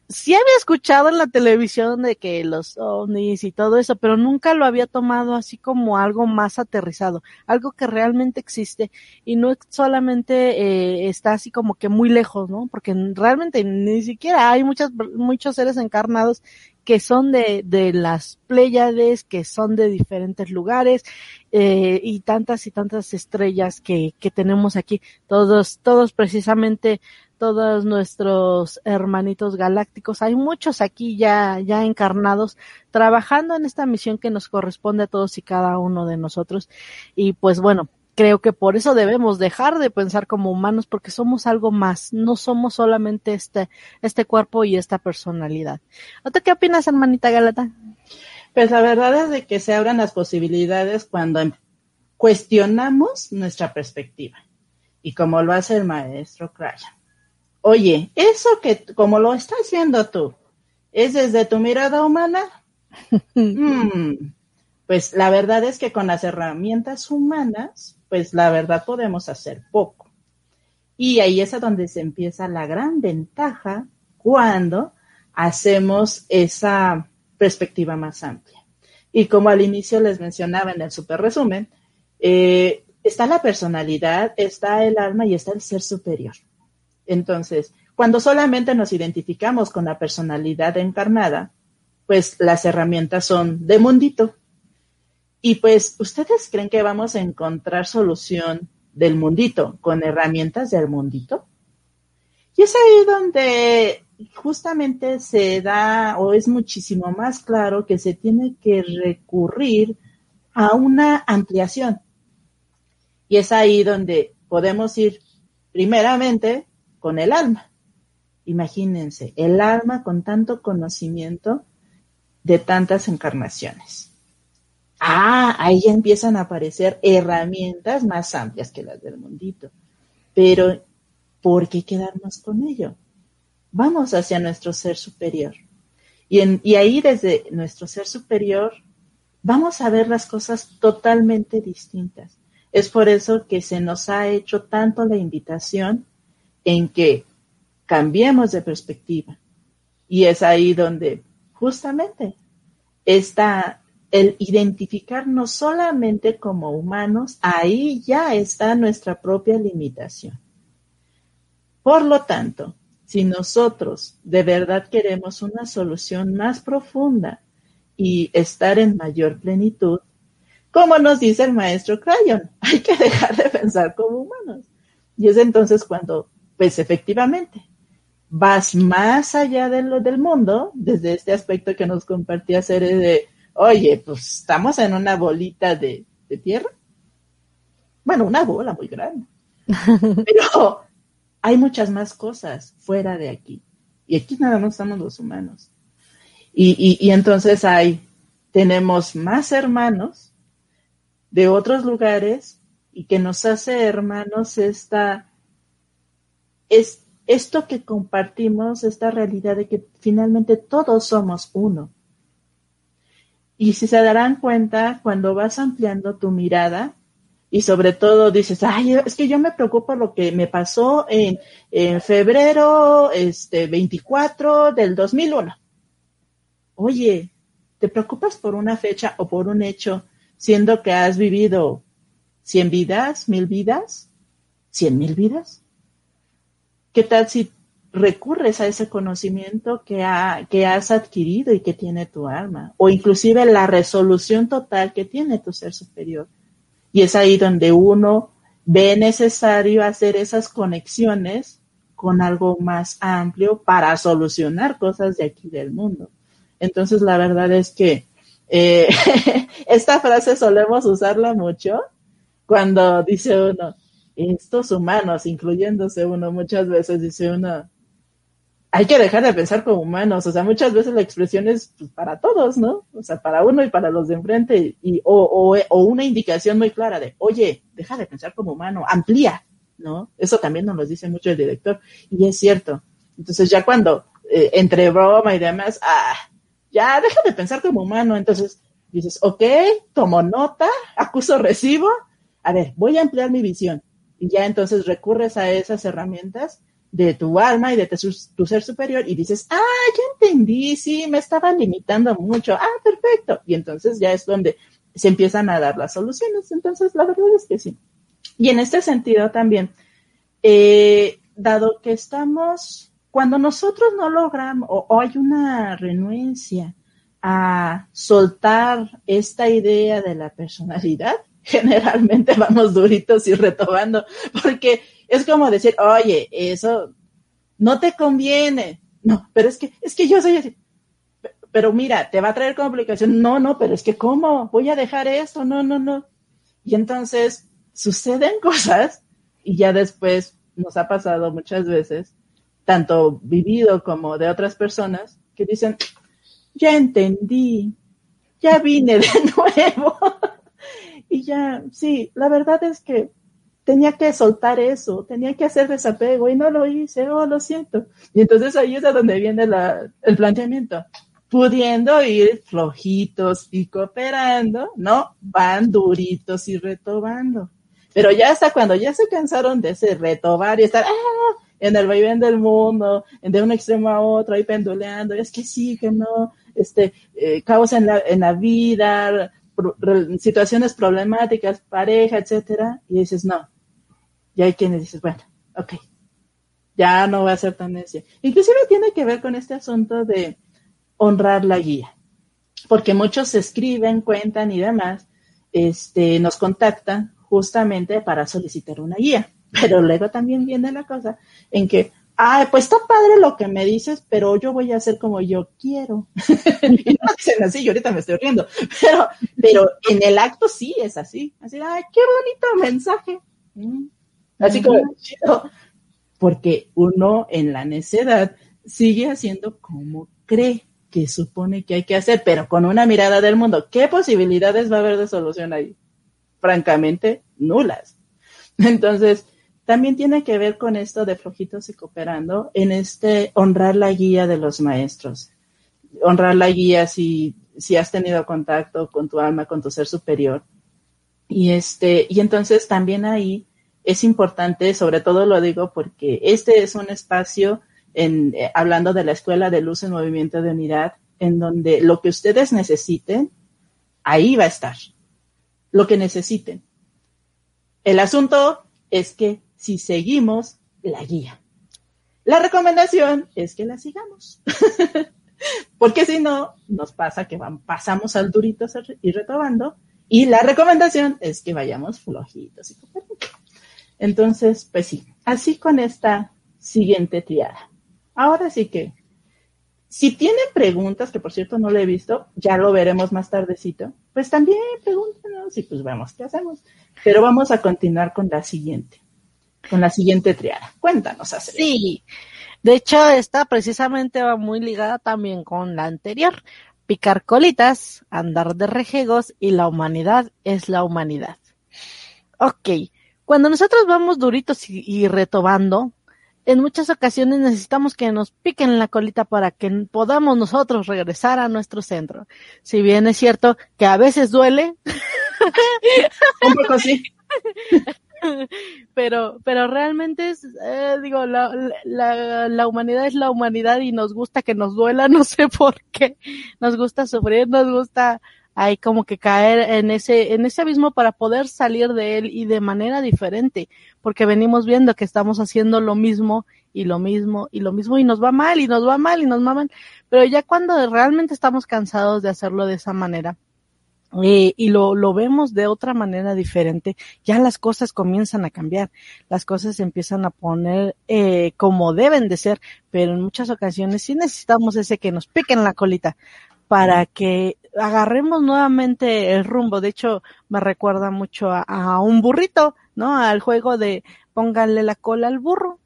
Speaker 1: Sí había escuchado en la televisión de que los ovnis y todo eso, pero nunca lo había tomado así como algo más aterrizado, algo que realmente existe y no solamente eh, está así como que muy lejos, ¿no? Porque realmente ni siquiera hay muchas, muchos seres encarnados que son de, de las Pléyades, que son de diferentes lugares, eh, y tantas y tantas estrellas que, que tenemos aquí, todos, todos precisamente, todos nuestros hermanitos galácticos, hay muchos aquí ya, ya encarnados, trabajando en esta misión que nos corresponde a todos y cada uno de nosotros, y pues bueno, creo que por eso debemos dejar de pensar como humanos porque somos algo más, no somos solamente este, este cuerpo y esta personalidad. ¿Tú qué opinas, hermanita Galata?
Speaker 2: Pues la verdad es de que se abran las posibilidades cuando em, cuestionamos nuestra perspectiva. Y como lo hace el maestro Craya. Oye, eso que como lo estás viendo tú, ¿es desde tu mirada humana? Mm, pues la verdad es que con las herramientas humanas pues la verdad podemos hacer poco. Y ahí es a donde se empieza la gran ventaja cuando hacemos esa perspectiva más amplia. Y como al inicio les mencionaba en el super resumen, eh, está la personalidad, está el alma y está el ser superior. Entonces, cuando solamente nos identificamos con la personalidad encarnada, pues las herramientas son de mundito, y pues, ¿ustedes creen que vamos a encontrar solución del mundito con herramientas del mundito? Y es ahí donde justamente se da o es muchísimo más claro que se tiene que recurrir a una ampliación. Y es ahí donde podemos ir primeramente con el alma. Imagínense, el alma con tanto conocimiento de tantas encarnaciones. Ah, ahí empiezan a aparecer herramientas más amplias que las del mundito. Pero, ¿por qué quedarnos con ello? Vamos hacia nuestro ser superior. Y, y ahí desde nuestro ser superior vamos a ver las cosas totalmente distintas. Es por eso que se nos ha hecho tanto la invitación en que cambiemos de perspectiva. Y es ahí donde justamente esta el identificarnos solamente como humanos, ahí ya está nuestra propia limitación. Por lo tanto, si nosotros de verdad queremos una solución más profunda y estar en mayor plenitud, como nos dice el maestro Crayon, hay que dejar de pensar como humanos. Y es entonces cuando, pues efectivamente, vas más allá de lo del mundo, desde este aspecto que nos compartía Cere de oye, pues estamos en una bolita de, tierra. Bueno, una bola muy grande. Pero hay muchas más cosas fuera de aquí. Y aquí nada más estamos los humanos. Y, y, entonces hay, tenemos más hermanos de otros lugares y que nos hace hermanos esta, es esto que compartimos, esta realidad de que finalmente todos somos uno. Y si se darán cuenta, cuando vas ampliando tu mirada y sobre todo dices, ay, es que yo me preocupo lo que me pasó en, en febrero este, 24 del 2001. Oye, ¿te preocupas por una fecha o por un hecho siendo que has vivido 100 vidas, mil vidas, cien mil vidas? ¿Qué tal si recurres a ese conocimiento que, ha, que has adquirido y que tiene tu alma, o inclusive la resolución total que tiene tu ser superior. Y es ahí donde uno ve necesario hacer esas conexiones con algo más amplio para solucionar cosas de aquí del mundo. Entonces, la verdad es que eh, esta frase solemos usarla mucho cuando dice uno, estos humanos, incluyéndose uno, muchas veces dice uno, hay que dejar de pensar como humanos, o sea, muchas veces la expresión es pues, para todos, ¿no? O sea, para uno y para los de enfrente, y, o, o, una indicación muy clara de, oye, deja de pensar como humano, amplía, ¿no? Eso también nos lo dice mucho el director, y es cierto. Entonces ya cuando, eh, entre broma y demás, ah, ya deja de pensar como humano, entonces dices, ok, tomo nota, acuso recibo, a ver, voy a ampliar mi visión, y ya entonces recurres a esas herramientas de tu alma y de tu, ser superior y dices, ah, ya entendí, sí, me estaba limitando mucho, ah, perfecto. Y entonces ya es donde se empiezan a dar las soluciones. Entonces, la verdad es que sí. Y en este sentido también, eh, dado que estamos, cuando nosotros no logramos o, o hay una renuencia a soltar esta idea de la personalidad, generalmente vamos duritos y retomando, porque es como decir, oye, eso no te conviene. No, pero es que, es que yo soy así. Pero mira, te va a traer complicación. No, no, pero es que ¿cómo? Voy a dejar esto. No, no, no. Y entonces suceden cosas y ya después nos ha pasado muchas veces, tanto vivido como de otras personas, que dicen, ya entendí, ya vine de nuevo. y ya, sí, la verdad es que tenía que soltar eso, tenía que hacer desapego y no lo hice, oh, lo siento. Y entonces ahí es a donde viene la, el planteamiento. Pudiendo ir flojitos y cooperando, ¿no? Van duritos y retobando. Pero ya hasta cuando ya se cansaron de ese retobar y estar ¡ah! en el vaivén del mundo, de un extremo a otro, ahí penduleando, es que sí, que no, este, eh, caos en la, en la vida, situaciones problemáticas, pareja, etcétera, y dices, no, y hay quienes dicen, bueno, ok, ya no va a ser tan necio. Inclusive tiene que ver con este asunto de honrar la guía, porque muchos escriben, cuentan y demás, este, nos contactan justamente para solicitar una guía. Pero luego también viene la cosa en que, ay, pues está padre lo que me dices, pero yo voy a hacer como yo quiero. y no dicen así, yo ahorita me estoy riendo, pero, pero en el acto sí es así. Así, ay, qué bonito mensaje. Mm. Así como, porque uno en la necedad sigue haciendo como cree que supone que hay que hacer, pero con una mirada del mundo, ¿qué posibilidades va a haber de solución ahí? Francamente, nulas. Entonces, también tiene que ver con esto de flojitos y cooperando en este honrar la guía de los maestros. Honrar la guía si, si has tenido contacto con tu alma, con tu ser superior. Y este, y entonces también ahí es importante, sobre todo lo digo porque este es un espacio, eh, hablando de la Escuela de Luz en Movimiento de Unidad, en donde lo que ustedes necesiten, ahí va a estar. Lo que necesiten. El asunto es que si seguimos la guía. La recomendación es que la sigamos. Porque si no, nos pasa que van, pasamos al durito y retomando. Y la recomendación es que vayamos flojitos y entonces, pues sí, así con esta siguiente triada. Ahora sí que, si tienen preguntas, que por cierto no lo he visto, ya lo veremos más tardecito, pues también pregúntenos y pues vemos qué hacemos. Pero vamos a continuar con la siguiente, con la siguiente triada. Cuéntanos, así.
Speaker 1: Sí, de hecho, esta precisamente va muy ligada también con la anterior. Picar colitas, andar de rejegos y la humanidad es la humanidad. Ok, cuando nosotros vamos duritos y, retobando, en muchas ocasiones necesitamos que nos piquen la colita para que podamos nosotros regresar a nuestro centro. Si bien es cierto que a veces duele.
Speaker 2: Un poco así.
Speaker 1: pero, pero realmente es, eh, digo, la, la, la, humanidad es la humanidad y nos gusta que nos duela, no sé por qué. Nos gusta sufrir, nos gusta hay como que caer en ese, en ese abismo para poder salir de él y de manera diferente, porque venimos viendo que estamos haciendo lo mismo y lo mismo y lo mismo y nos va mal y nos va mal y nos va mal, pero ya cuando realmente estamos cansados de hacerlo de esa manera, eh, y lo, lo vemos de otra manera diferente, ya las cosas comienzan a cambiar, las cosas se empiezan a poner eh, como deben de ser, pero en muchas ocasiones sí necesitamos ese que nos piquen la colita para que agarremos nuevamente el rumbo. De hecho, me recuerda mucho a, un burrito, ¿no? Al juego de pónganle la cola al burro.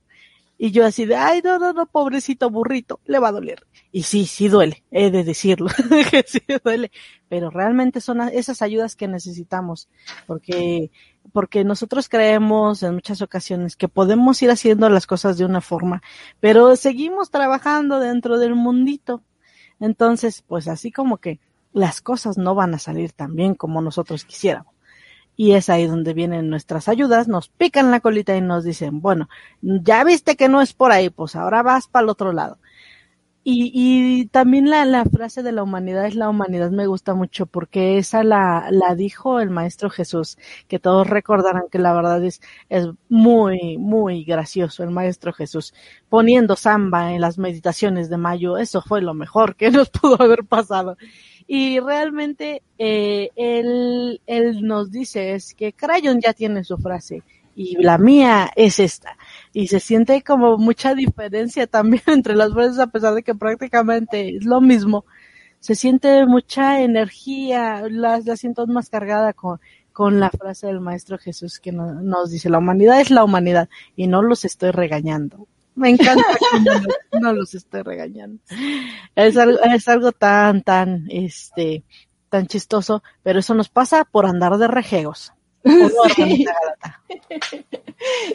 Speaker 1: Y yo así de, ay, no, no, no, pobrecito burrito, le va a doler. Y sí, sí duele, he de decirlo, que sí duele. Pero realmente son esas ayudas que necesitamos, porque, porque nosotros creemos en muchas ocasiones que podemos ir haciendo las cosas de una forma, pero seguimos trabajando dentro del mundito. Entonces, pues así como que las cosas no van a salir tan bien como nosotros quisiéramos. Y es ahí donde vienen nuestras ayudas, nos pican la colita y nos dicen, bueno, ya viste que no es por ahí, pues ahora vas para el otro lado. Y, también la, la frase de la humanidad es la humanidad me gusta mucho porque esa la, la dijo el maestro Jesús, que todos recordarán que la verdad es, es muy, muy gracioso el maestro Jesús poniendo samba en las meditaciones de mayo. Eso fue lo mejor que nos pudo haber pasado. Y realmente eh, él, él nos dice es que Crayon ya tiene su frase y la mía es esta. Y se siente como mucha diferencia también entre las frases a pesar de que prácticamente es lo mismo. Se siente mucha energía, la, la siento más cargada con, con la frase del Maestro Jesús que nos dice, la humanidad es la humanidad y no los estoy regañando. Me encanta que no, los esté regañando. Es algo, es algo tan, tan, este, tan chistoso, pero eso nos pasa por andar de rejegos.
Speaker 2: Sí.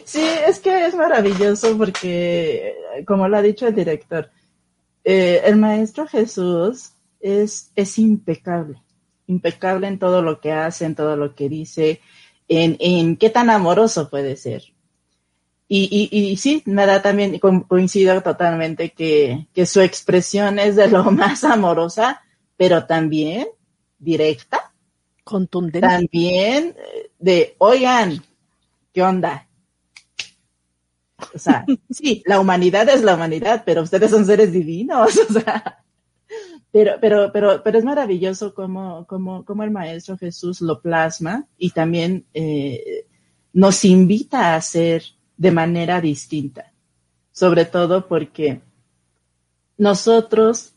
Speaker 2: sí. es que es maravilloso porque, como lo ha dicho el director, eh, el Maestro Jesús es, es impecable, impecable en todo lo que hace, en todo lo que dice, en, en qué tan amoroso puede ser. Y, y, y sí, me da también, coincido totalmente que, que su expresión es de lo más amorosa, pero también directa.
Speaker 1: Contundente.
Speaker 2: También eh, de, oigan, ¿qué onda? O sea, sí, la humanidad es la humanidad, pero ustedes son seres divinos, o sea. Pero, pero, pero, pero es maravilloso cómo, cómo, cómo el Maestro Jesús lo plasma y también eh, nos invita a ser de manera distinta, sobre todo porque nosotros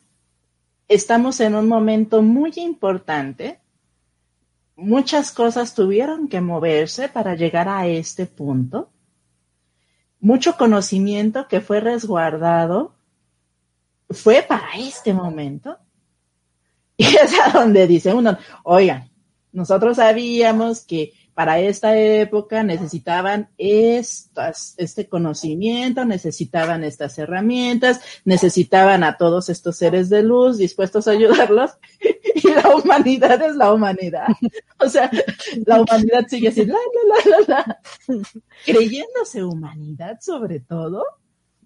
Speaker 2: estamos en un momento muy importante. Muchas cosas tuvieron que moverse para llegar a este punto. Mucho conocimiento que fue resguardado fue para este momento. Y es a donde dice uno, oigan, nosotros sabíamos que para esta época necesitaban estas, este conocimiento, necesitaban estas herramientas, necesitaban a todos estos seres de luz dispuestos a ayudarlos y la humanidad es la humanidad. O sea, la humanidad sigue así, la, la, la, la, creyéndose humanidad sobre todo.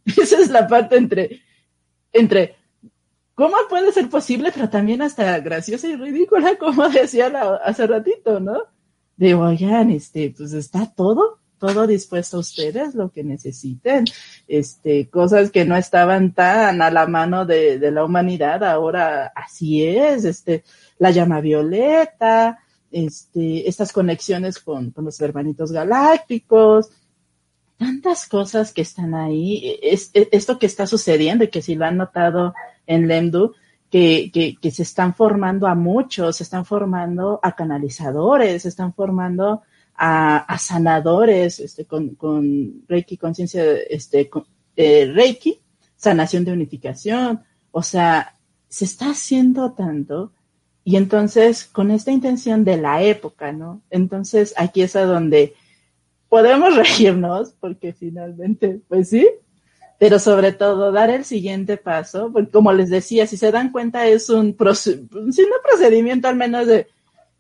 Speaker 2: Esa es la parte entre, entre ¿cómo puede ser posible? Pero también hasta graciosa y ridícula, como decía hace ratito, ¿no? De, oigan, este, pues está todo, todo dispuesto a ustedes, lo que necesiten, este, cosas que no estaban tan a la mano de, de la humanidad, ahora así es, este, la llama violeta, este, estas conexiones con, con los hermanitos galácticos, tantas cosas que están ahí, es, es, esto que está sucediendo y que si lo han notado en Lemdu, que, que, se están formando a muchos, se están formando a canalizadores, se están formando a, sanadores, este, con, con Reiki, conciencia, este, eh, Reiki, sanación de unificación, o sea, se está haciendo tanto y entonces con esta intención de la época, ¿no? Entonces aquí es a donde podemos reírnos porque finalmente, pues sí, pero sobre todo dar el siguiente paso, porque como les decía, si se dan cuenta es un, procedimiento al menos de,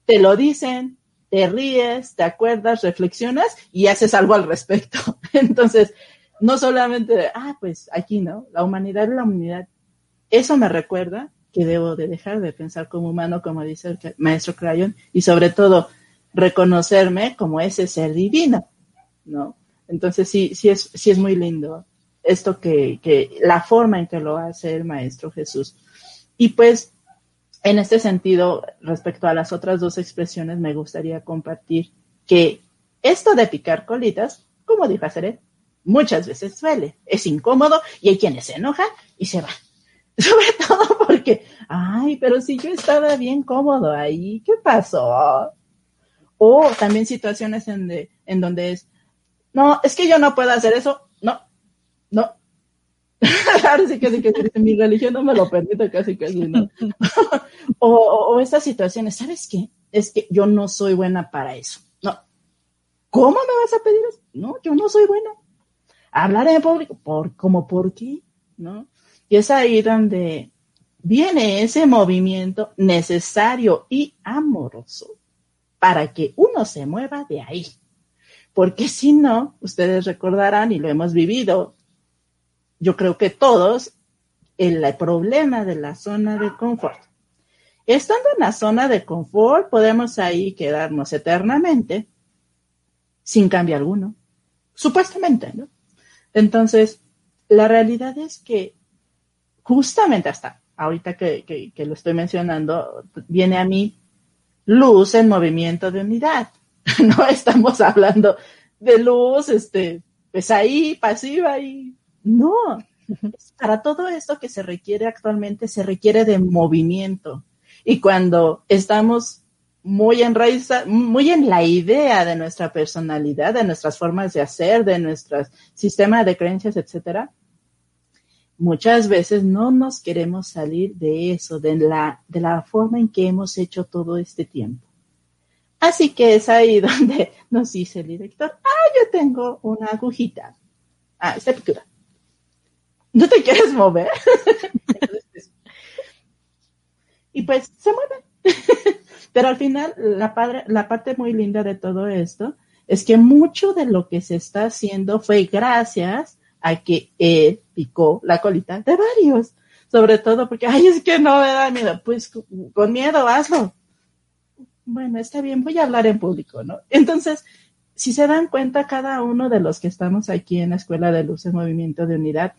Speaker 2: te lo dicen, te ríes, te acuerdas, reflexionas y haces algo al respecto. Entonces, no solamente ah, pues aquí, ¿no? La humanidad es la humanidad. Eso me recuerda que debo de dejar de pensar como humano, como dice el maestro Crayon, y sobre todo reconocerme como ese ser divino, ¿no? Entonces sí, sí es, sí es muy lindo esto que, que la forma en que lo hace el Maestro Jesús. Y pues, en este sentido, respecto a las otras dos expresiones, me gustaría compartir que esto de picar colitas, como dijo Aceret, muchas veces suele, es incómodo y hay quienes se enojan y se van. Sobre todo porque, ay, pero si yo estaba bien cómodo ahí, ¿qué pasó? O también situaciones en, de, en donde es, no, es que yo no puedo hacer eso, no. Ahora sí que, sí que mi religión no me lo permite casi casi, ¿no? o, o, estas situaciones, ¿sabes qué? Es que yo no soy buena para eso. No. ¿Cómo me vas a pedir eso? No, yo no soy buena. Hablar en público, ¿por, ¿cómo por qué? ¿No? Y es ahí donde viene ese movimiento necesario y amoroso para que uno se mueva de ahí. Porque si no, ustedes recordarán, y lo hemos vivido, yo creo que todos, el problema de la zona de confort. Estando en la zona de confort, podemos ahí quedarnos eternamente sin cambio alguno. Supuestamente, ¿no? Entonces, la realidad es que justamente hasta ahorita que, que, lo estoy mencionando, viene a mí luz en movimiento de unidad. No estamos hablando de luz, este, pues ahí, pasiva y no. Para todo esto que se requiere actualmente, se requiere de movimiento. Y cuando estamos muy en raíz, muy en la idea de nuestra personalidad, de nuestras formas de hacer, de nuestro sistema de creencias, etcétera, muchas veces no nos queremos salir de eso, de la, de la forma en que hemos hecho todo este tiempo. Así que es ahí donde nos dice el director, ah, yo tengo una agujita. Ah, esta pintura. ¿No te quieres mover? y pues se mueve. Pero al final, la, padre, la parte muy linda de todo esto es que mucho de lo que se está haciendo fue gracias a que él picó la colita de varios. Sobre todo porque, ay, es que no me da miedo. Pues con miedo, hazlo. Bueno, está bien, voy a hablar en público, ¿no? Entonces, si se dan cuenta, cada uno de los que estamos aquí en la Escuela de Luz en Movimiento de Unidad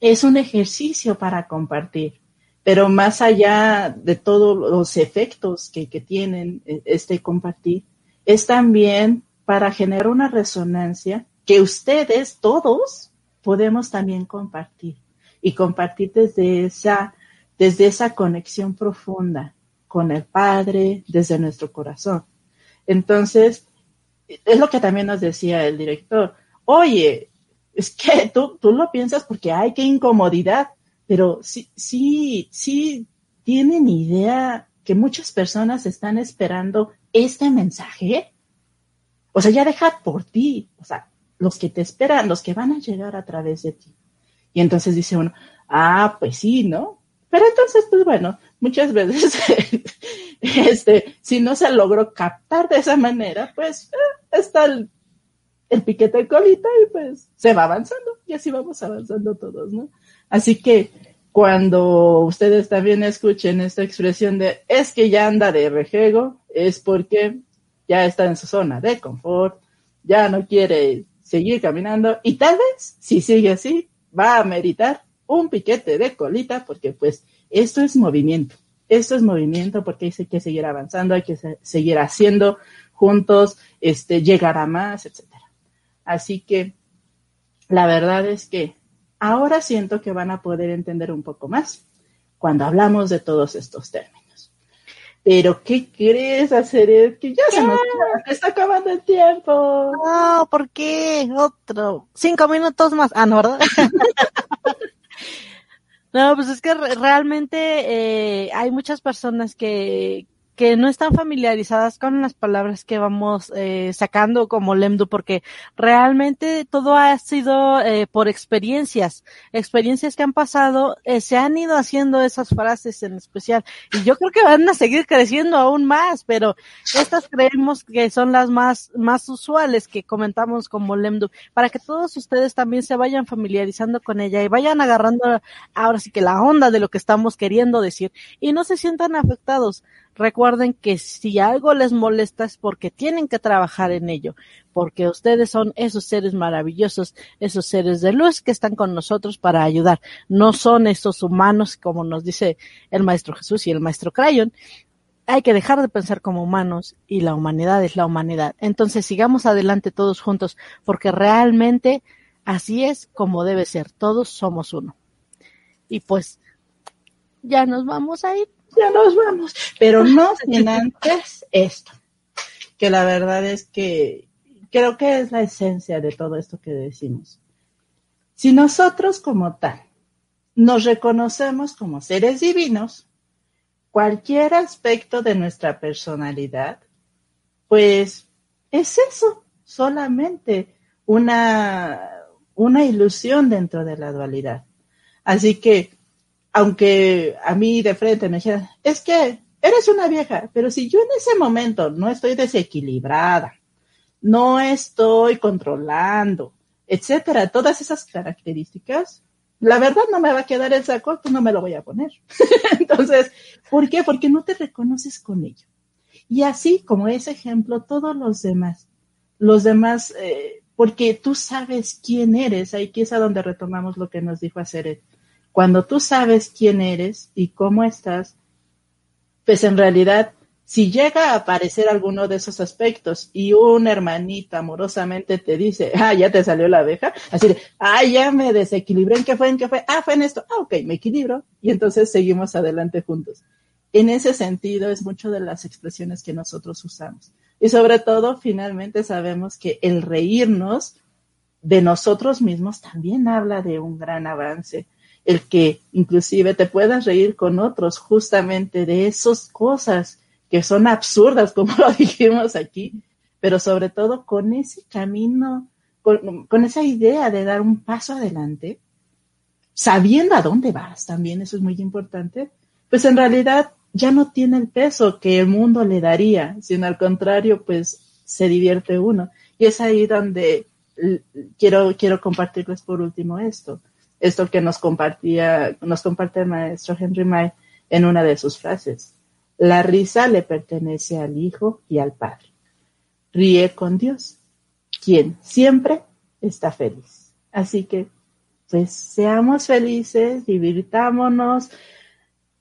Speaker 2: es un ejercicio para compartir. Pero más allá de todos los efectos que, que tienen eh, este compartir, es también para generar una resonancia que ustedes todos podemos también compartir y compartir desde esa, desde esa conexión profunda con el Padre, desde nuestro corazón. Entonces, es lo que también nos decía el director. Oye, es que tú, tú lo piensas porque hay que incomodidad, pero sí, sí, sí tienen idea que muchas personas están esperando este mensaje. O sea, ya deja por ti. O sea, los que te esperan, los que van a llegar a través de ti. Y entonces dice uno, ah, pues sí, ¿no? Pero entonces, pues bueno, muchas veces, este, si no se logró captar de esa manera, pues eh, está el, el piquete de colita y pues se va avanzando y así vamos avanzando todos, ¿no? Así que cuando ustedes también escuchen esta expresión de es que ya anda de rejego, es porque ya está en su zona de confort, ya no quiere seguir caminando y tal vez, si sigue así, va a meritar un piquete de colita porque pues esto es movimiento. Esto es movimiento porque hay que seguir avanzando, hay que seguir haciendo juntos, este, llegar a más, etcétera. Así que la verdad es que ahora siento que van a poder entender un poco más cuando hablamos de todos estos términos. Pero, ¿qué crees hacer? Es que ya se nos está acabando el tiempo.
Speaker 1: No, ¿por qué? Otro. Cinco minutos más. Ah, no, ¿verdad? no, pues es que realmente eh, hay muchas personas que, que no están familiarizadas con las palabras que vamos eh, sacando como Lemdu, porque realmente todo ha sido eh, por experiencias, experiencias que han pasado, eh, se han ido haciendo esas frases en especial, y yo creo que van a seguir creciendo aún más, pero estas creemos que son las más, más usuales que comentamos como Lemdu, para que todos ustedes también se vayan familiarizando con ella y vayan agarrando ahora sí que la onda de lo que estamos queriendo decir. Y no se sientan afectados recuerden que si algo les molesta es porque tienen que trabajar en ello, porque ustedes son esos seres maravillosos, esos seres de luz que están con nosotros para ayudar. No son esos humanos, como nos dice el Maestro Jesús y el Maestro Crayon. Hay que dejar de pensar como humanos y la humanidad es la humanidad. Entonces sigamos adelante todos juntos, porque realmente así es como debe ser. Todos somos uno. Y pues, ya nos vamos a ir
Speaker 2: ya nos vamos. Pero no sin antes esto, que la verdad es que creo que es la esencia de todo esto que decimos. Si nosotros como tal nos reconocemos como seres divinos, cualquier aspecto de nuestra personalidad, pues es eso, solamente una, una ilusión dentro de la dualidad. Así que, aunque a mí de frente me dijeran, es que eres una vieja, pero si yo en ese momento no estoy desequilibrada, no estoy controlando, etcétera, todas esas características, la verdad no me va a quedar el saco, pues no me lo voy a poner. Entonces, ¿por qué? Porque no te reconoces con ello. Y así como ese ejemplo, todos los demás, los demás, eh, porque tú sabes quién eres, ahí es a donde retomamos lo que nos dijo Aceret. Cuando tú sabes quién eres y cómo estás, pues en realidad si llega a aparecer alguno de esos aspectos y un hermanito amorosamente te dice, ah, ya te salió la abeja, así de, ah, ya me desequilibré, ¿en qué fue? ¿En qué fue? Ah, fue en esto. Ah, ok, me equilibro. Y entonces seguimos adelante juntos. En ese sentido es mucho de las expresiones que nosotros usamos. Y sobre todo, finalmente sabemos que el reírnos de nosotros mismos también habla de un gran avance. El que inclusive te puedas reír con otros justamente de esas cosas que son absurdas, como lo dijimos aquí, pero sobre todo con ese camino, con, esa idea de dar un paso adelante, sabiendo a dónde vas también, eso es muy importante, pues en realidad ya no tiene el peso que el mundo le daría, sino al contrario, pues se divierte uno. Y es ahí donde quiero, quiero compartirles por último esto, esto que nos compartía, nos comparte el maestro Henry May en una de sus frases. La risa le pertenece al Hijo y al Padre. Ríe con Dios, quien siempre está feliz. Así que, pues, seamos felices, divirtámonos,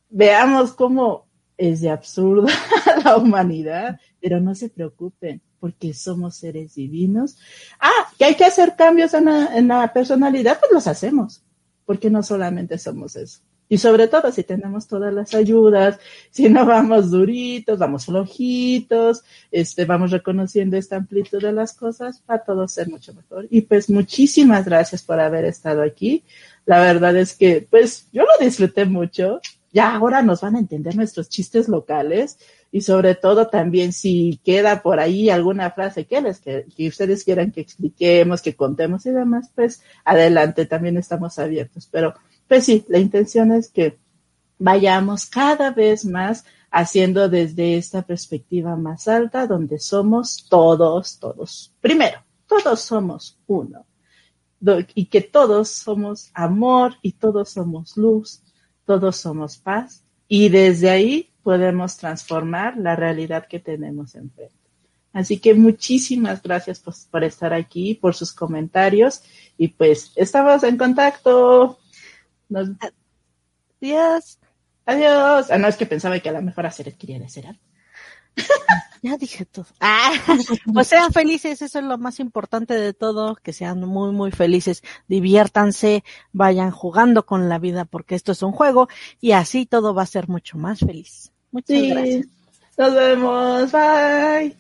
Speaker 2: veamos cómo es de absurda la humanidad, pero no se preocupen, porque somos seres divinos. Ah, que hay que hacer cambios en la, en la personalidad, pues los hacemos, porque no solamente somos eso. Y sobre todo si tenemos todas las ayudas, si no vamos duritos, vamos flojitos, este, vamos reconociendo esta amplitud de las cosas, para todo ser mucho mejor. Y pues muchísimas gracias por haber estado aquí. La verdad es que, pues, yo lo disfruté mucho. Ya ahora nos van a entender nuestros chistes locales y sobre todo también si queda por ahí alguna frase que les que, que ustedes quieran que expliquemos, que contemos y demás, pues adelante, también estamos abiertos. Pero pues sí, la intención es que vayamos cada vez más haciendo desde esta perspectiva más alta, donde somos todos, todos. Primero, todos somos uno. Y que todos somos amor y todos somos luz, todos somos paz. Y desde ahí podemos transformar la realidad que tenemos enfrente. Así que muchísimas gracias por, por estar aquí, por sus comentarios y pues estamos en contacto. Nos...
Speaker 1: Adiós.
Speaker 2: Adiós. Ah, no, es que pensaba que a lo mejor hacer quería decir algo.
Speaker 1: Ya dije todo. Ah, pues sean felices, eso es lo más importante de todo, que sean muy, muy felices, diviértanse, vayan jugando con la vida porque esto es un juego y así todo va a ser mucho más feliz. Muchas gracias.
Speaker 2: Nos vemos, bye.